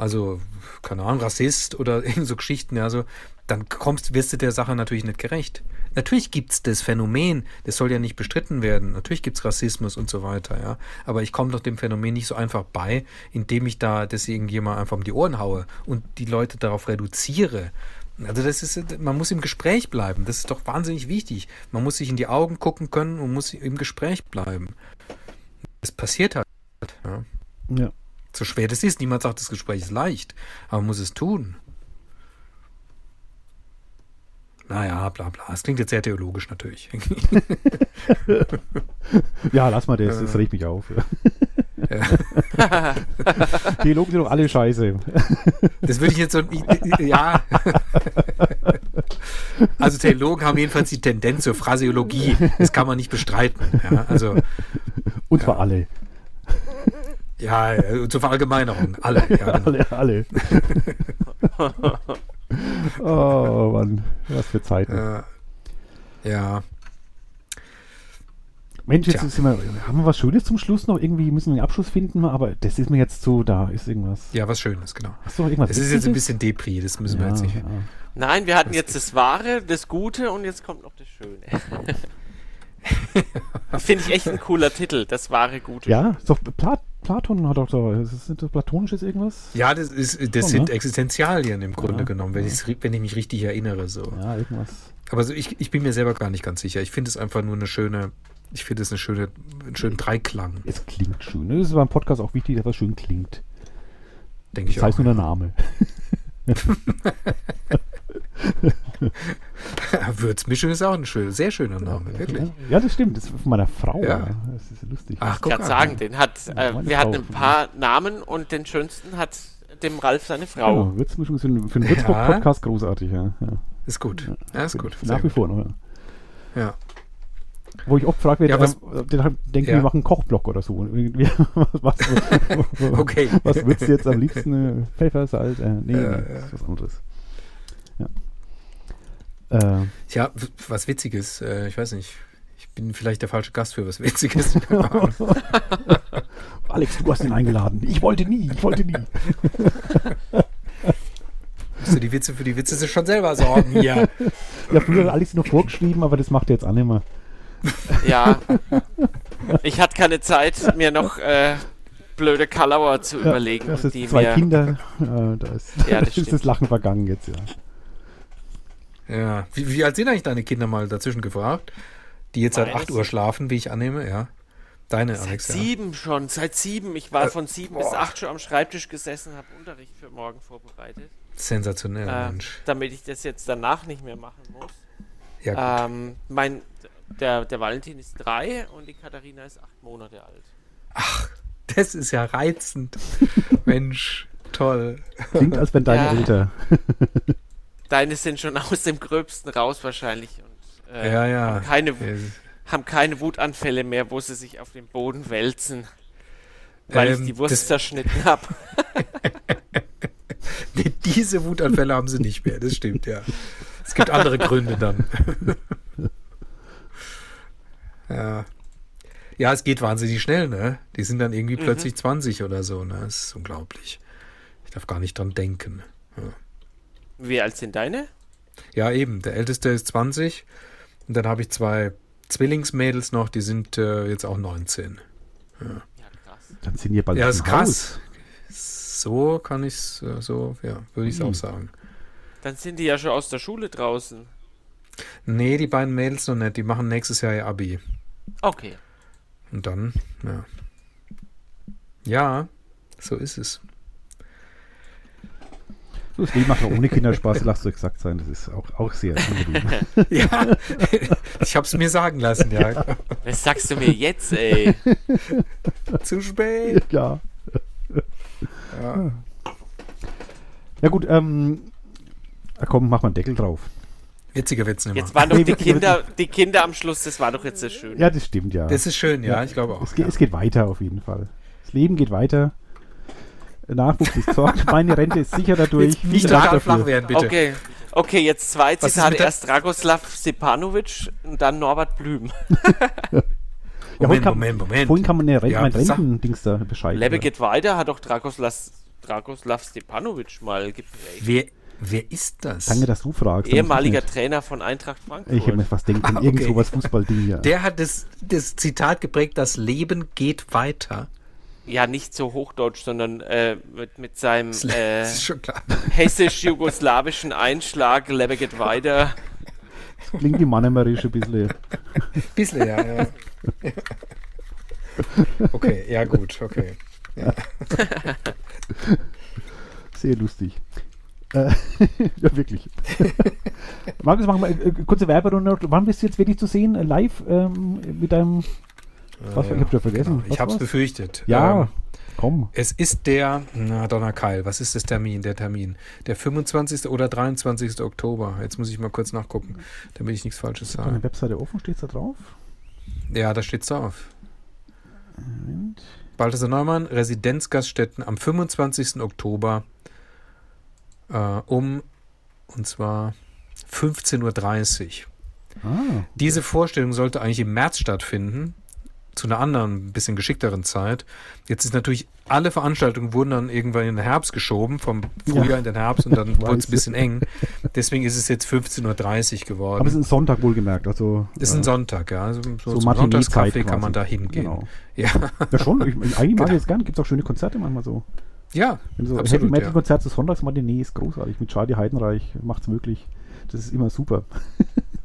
also, keine Ahnung, Rassist oder (laughs) irgend so Geschichten, ja, so, dann kommst, wirst du der Sache natürlich nicht gerecht. Natürlich gibt's das Phänomen, das soll ja nicht bestritten werden. Natürlich gibt's Rassismus und so weiter, ja. Aber ich komme doch dem Phänomen nicht so einfach bei, indem ich da das irgendjemand einfach um die Ohren haue und die Leute darauf reduziere. Also das ist, man muss im Gespräch bleiben. Das ist doch wahnsinnig wichtig. Man muss sich in die Augen gucken können und muss im Gespräch bleiben. Das passiert halt. Ja. Ja. So schwer das ist, niemand sagt, das Gespräch ist leicht, aber man muss es tun. Naja, bla bla. Es klingt jetzt sehr theologisch natürlich. (laughs) ja, lass mal das, das Äh. regt mich auf. ja. (laughs) Theologen sind doch alle scheiße. Das würde ich jetzt so. Ja. Also Theologen haben jedenfalls die Tendenz zur Phraseologie. Das kann man nicht bestreiten. Ja, also, Und zwar alle. Ja, äh, zur Verallgemeinerung. Alle. Ja, genau. Alle, alle. (laughs) oh Mann, was für Zeiten. Äh, ja. Mensch, jetzt sind wir, haben wir was Schönes zum Schluss noch? Irgendwie müssen wir einen Abschluss finden, aber das ist mir jetzt so, da ist irgendwas. ja, was Schönes, genau. Hast du noch irgendwas? Es ist jetzt ein bisschen Depri, das müssen wir ja, jetzt nicht. ja. Nein, wir hatten jetzt das Wahre, das Gute und jetzt kommt noch das Schöne. (laughs) Finde ich echt ein cooler Titel, das wahre Gute. ja, ist doch Pla Platon hat doch so, ist das, platonisches irgendwas? Ja, das, ist, das Schon, sind ne? Existenzialien im Grunde Ja. genommen, wenn, wenn ich mich richtig erinnere. So. Ja, irgendwas. Aber so, ich, ich bin mir selber gar nicht ganz sicher. Ich finde es einfach nur eine schöne, ich finde es eine schöne, einen schönen Dreiklang, Es klingt schön. ne? Das ist beim Podcast auch wichtig, dass das schön klingt. denke ich Das heißt auch. nur der Name. (laughs) (laughs) (laughs) Würzmischung ist auch ein schön, sehr schöner Name, wirklich. Ja, das stimmt. Das ist von meiner Frau. Ja. Das ist lustig. Ach, Ich kann an. sagen, den hat, äh, wir hatten ein paar Namen und den schönsten hat dem Ralf seine Frau. Genau, Würzmischung ist für, einen- für einen Ja. Würzburg-Podcast großartig, ja. ja. Ist gut. Ja, ist gut. Nach wie gut. vor noch. Ja. Ja. Wo ich oft frage, Ja, den denke, Ja. wir machen einen Kochblock oder so. (laughs) Was, was, Okay. was würdest du jetzt am liebsten? Äh, Pfeffer, Salz? Äh, nee, Ja, nee, ja. das ist was anderes. Ja. Äh, Ja, was Witziges. Äh, ich weiß nicht. Ich bin vielleicht der falsche Gast für was Witziges. (laughs) (laughs) Alex, du hast ihn eingeladen. Ich wollte nie, ich wollte nie. (laughs) Musst du die Witze für die Witze sich schon selber sorgen hier. Ja, früher hat Alex noch vorgeschrieben, aber das macht er jetzt auch nicht mehr. Ja. Ich hatte keine Zeit, mir noch äh, blöde Kalauer zu überlegen. Das und ist die zwei mir, Kinder. Äh, da ist, Ja, das ist das. Lachen vergangen jetzt, ja. Ja. Wie, wie alt sind eigentlich deine Kinder mal dazwischen gefragt? Die jetzt seit Meine 8 Uhr schlafen, wie ich annehme, ja. Deine, Seit Alex. Ja. sieben schon, seit sieben. Ich war von sieben bis acht schon am Schreibtisch gesessen, habe Unterricht für morgen vorbereitet, Sensationell, äh, Mensch. damit ich das jetzt danach nicht mehr machen muss. Ja, gut. Ähm, mein, der, der Valentin ist drei und die Katharina ist acht Monate alt. das ist ja reizend. (laughs) Mensch, toll. Klingt, als wenn deine Ja. älter. (laughs) Deine sind schon (laughs) aus dem Gröbsten raus wahrscheinlich und äh, ja, ja. haben, keine, Ja, haben keine Wutanfälle mehr, wo sie sich auf den Boden wälzen, weil Ähm, ich die Wurst zerschnitten habe. (laughs) (laughs) Nee, diese Wutanfälle haben sie nicht mehr, das stimmt, ja. Es gibt andere Gründe dann. ja. Ja, es geht wahnsinnig schnell, ne? Die sind dann irgendwie plötzlich 20 oder so, ne? Das ist unglaublich. Ich darf gar nicht dran denken. Wie alt sind deine? Ja, eben. Der älteste ist 20 und dann habe ich zwei Zwillingsmädels noch, die sind äh, jetzt auch 19. Ja, krass. Dann sind hier bald Ja, ist krass. So kann ich es, äh, so, ja, würde ich es Hm. auch sagen. Dann sind die ja schon aus der Schule draußen. Nee, die beiden Mädels noch nicht. Die machen nächstes Jahr ihr Abi. Okay. Und dann, ja. Ja, so ist es. So, das Leben macht auch ohne Kinder Spaß, lasst euch gesagt sein. Das ist auch, auch sehr angenehm. (laughs) Ja, ich habe es mir sagen lassen, ja. Was sagst du mir jetzt, ey? Zu spät. ja. Ja. Ja gut, ähm, na komm, mach mal einen Deckel drauf. Witziger Witz nicht mehr. Jetzt waren doch Nee, die Kinder, die Kinder am Schluss, das war doch jetzt das Schöne. Ja, das stimmt, ja. Das ist schön, ja, ich glaube auch. es, geht, ja. es geht weiter auf jeden Fall. Das Leben geht weiter. Nachwuchs ist gesorgt. (laughs) Meine Rente ist sicher dadurch. Jetzt nicht total flach werden, bitte. Okay. Okay, jetzt zwei Was Zitate. Erst Dragoslav Stepanovic und dann Norbert Blüm. (laughs) Ja, Moment, vorhin kam, Moment, Moment. Vorhin kann man eine Rente, Ja, mein Rentendings da Bescheid. Lebe geht weiter, hat doch Dragoslav, Dragoslav Stepanovic mal geprägt. Wer, wer ist das? Danke, dass du fragst. Ehemaliger. Trainer von Eintracht Frankfurt. Ich hätte mir fast denken, Ah, irgend okay. sowas Fußballding hier. Der hat das, das Zitat geprägt, das Leben geht weiter. Ja, nicht so hochdeutsch, sondern äh, mit, mit seinem Das äh, (laughs) hessisch-jugoslawischen Einschlag, Lebe geht weiter. Klingt wie Mannemerisch ein bisschen. (laughs) Bisschen, ja, ja. Okay, ja gut, okay. Sehr lustig. Äh, (laughs) ja, wirklich. Markus, machen wir äh, kurze Werberunde. Wann bist du jetzt wirklich zu sehen? Live ähm, mit deinem. Was, Äh, ich hab schon vergessen. genau. Ich Was habe es war's? befürchtet. Ja, Ähm, komm. es ist der, na Donnerkeil, was ist das Termin, der Termin? Der 25. oder 23. Oktober. Jetzt muss ich mal kurz nachgucken, damit ich nichts Falsches Deine sage. Webseite offen, steht da drauf? Ja, da steht's drauf. Moment. Balthasar Neumann, Residenzgaststätten am 25. Oktober äh, um, und zwar 15.30 Uhr. Ah, Diese Vorstellung sollte eigentlich im März stattfinden, zu einer anderen, ein bisschen geschickteren Zeit. Jetzt ist natürlich, alle Veranstaltungen wurden dann irgendwann in den Herbst geschoben, vom Frühjahr Ja. in den Herbst und dann (laughs) wurde es ein bisschen eng. Deswegen ist es jetzt 15.30 Uhr geworden. aber es ist ein Sonntag wohlgemerkt. Also, ist äh, ein Sonntag, ja. Also so so zum Sonntagskaffee kann man da hingehen. Genau. Ja, Ja, schon. Ich, ich- eigentlich mag (laughs) Genau. ich es gern. Gibt es auch schöne Konzerte manchmal so. ja Wenn so absolut. Heavy Metal ja. Konzert zu Sonntagsmatinee ist großartig. Mit Charlie Heidenreich macht es möglich. Das ist immer super.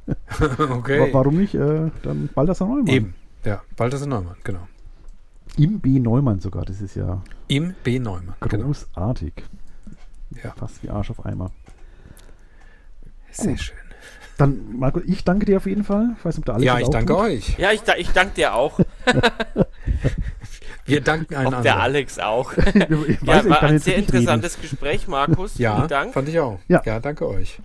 (laughs) okay. Wa- Warum nicht? Äh, dann Balthasar Neumann. Eben, ja. Balthasar Neumann, genau. Im B. Neumann sogar. Das ist ja Im B. Neumann, genau. großartig. Ja. Fast wie Arsch auf Eimer. Sehr Gut. schön. Dann, Marco, ich danke dir auf jeden Fall. Ich weiß nicht, ob der Alex Ja, ich auch danke tut. euch. Ja, ich, da- ich danke dir auch. Wir danken Ob einander. der Alex auch. (laughs) Ich weiß, Ja, ich war kann ein jetzt sehr interessantes Gespräch, Markus. Ja, Vielen Dank. fand ich auch. Ja. ja danke euch.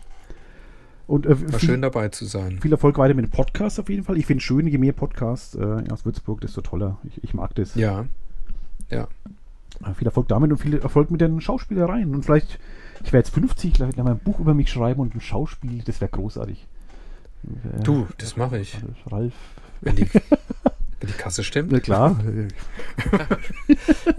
Und äh, War viel, schön dabei zu sein. viel Erfolg weiter mit dem Podcast auf jeden Fall. Ich finde es schön, je mehr Podcasts äh, aus Würzburg, desto toller. Ich, ich mag das. Ja, ja. Äh, Viel Erfolg damit und viel Erfolg mit den Schauspielereien. Und vielleicht, ich werde jetzt 50, vielleicht mal ein Buch über mich schreiben und ein Schauspiel, das wäre großartig. Äh, Du, das mache ich. Ralf. Wenn die, (laughs) wenn die Kasse stimmt. Na klar. (laughs)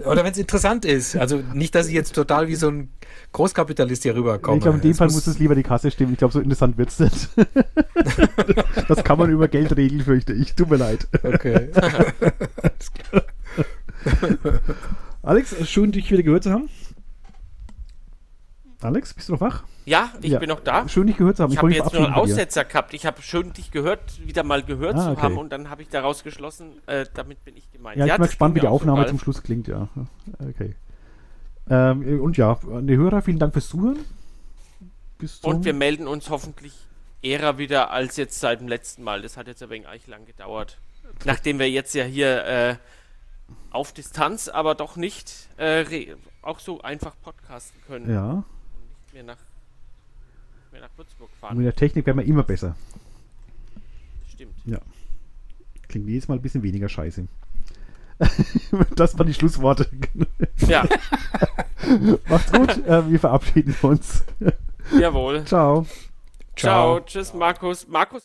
Oder wenn es interessant ist. Also nicht, dass ich jetzt total wie so ein Großkapitalist hier rüberkomme. ich glaube, in dem Es Fall muss es lieber die Kasse stimmen. Ich glaube, so interessant wird es nicht. (laughs) das kann man über Geld regeln, fürchte ich. Tut mir leid. Okay. (laughs) Alex, schön, dich wieder gehört zu haben. Alex, bist du noch wach? Ja, ich Ja. bin noch da. Schön, dich gehört zu haben. Ich habe wollte mich jetzt nur einen. Aussetzer gehabt. Ich habe schön dich gehört, wieder mal gehört Ah, zu okay. haben und dann habe ich daraus geschlossen, äh, damit bin ich gemeint. Ja, ich bin mal das gespannt, wie die so, Aufnahme Ralf. zum Schluss klingt, ja. Okay. Ähm, und ja, an die Hörer, vielen Dank fürs Zuhören. Bis zum Und wir melden uns hoffentlich eher wieder als jetzt seit dem letzten Mal. Das hat jetzt ein wenig eigentlich lang gedauert. Nachdem wir jetzt ja hier äh, auf Distanz, aber doch nicht äh, auch so einfach podcasten können ja, und nicht mehr nach, nach Würzburg und fahren. mit der Technik werden wir immer besser. Stimmt. Klingt jedes Mal ein bisschen weniger scheiße. (laughs) das waren die Schlussworte. Ja, (laughs) Macht's gut, äh, wir verabschieden uns. jawohl. Ciao. Ciao. Tschüss, Markus. Markus.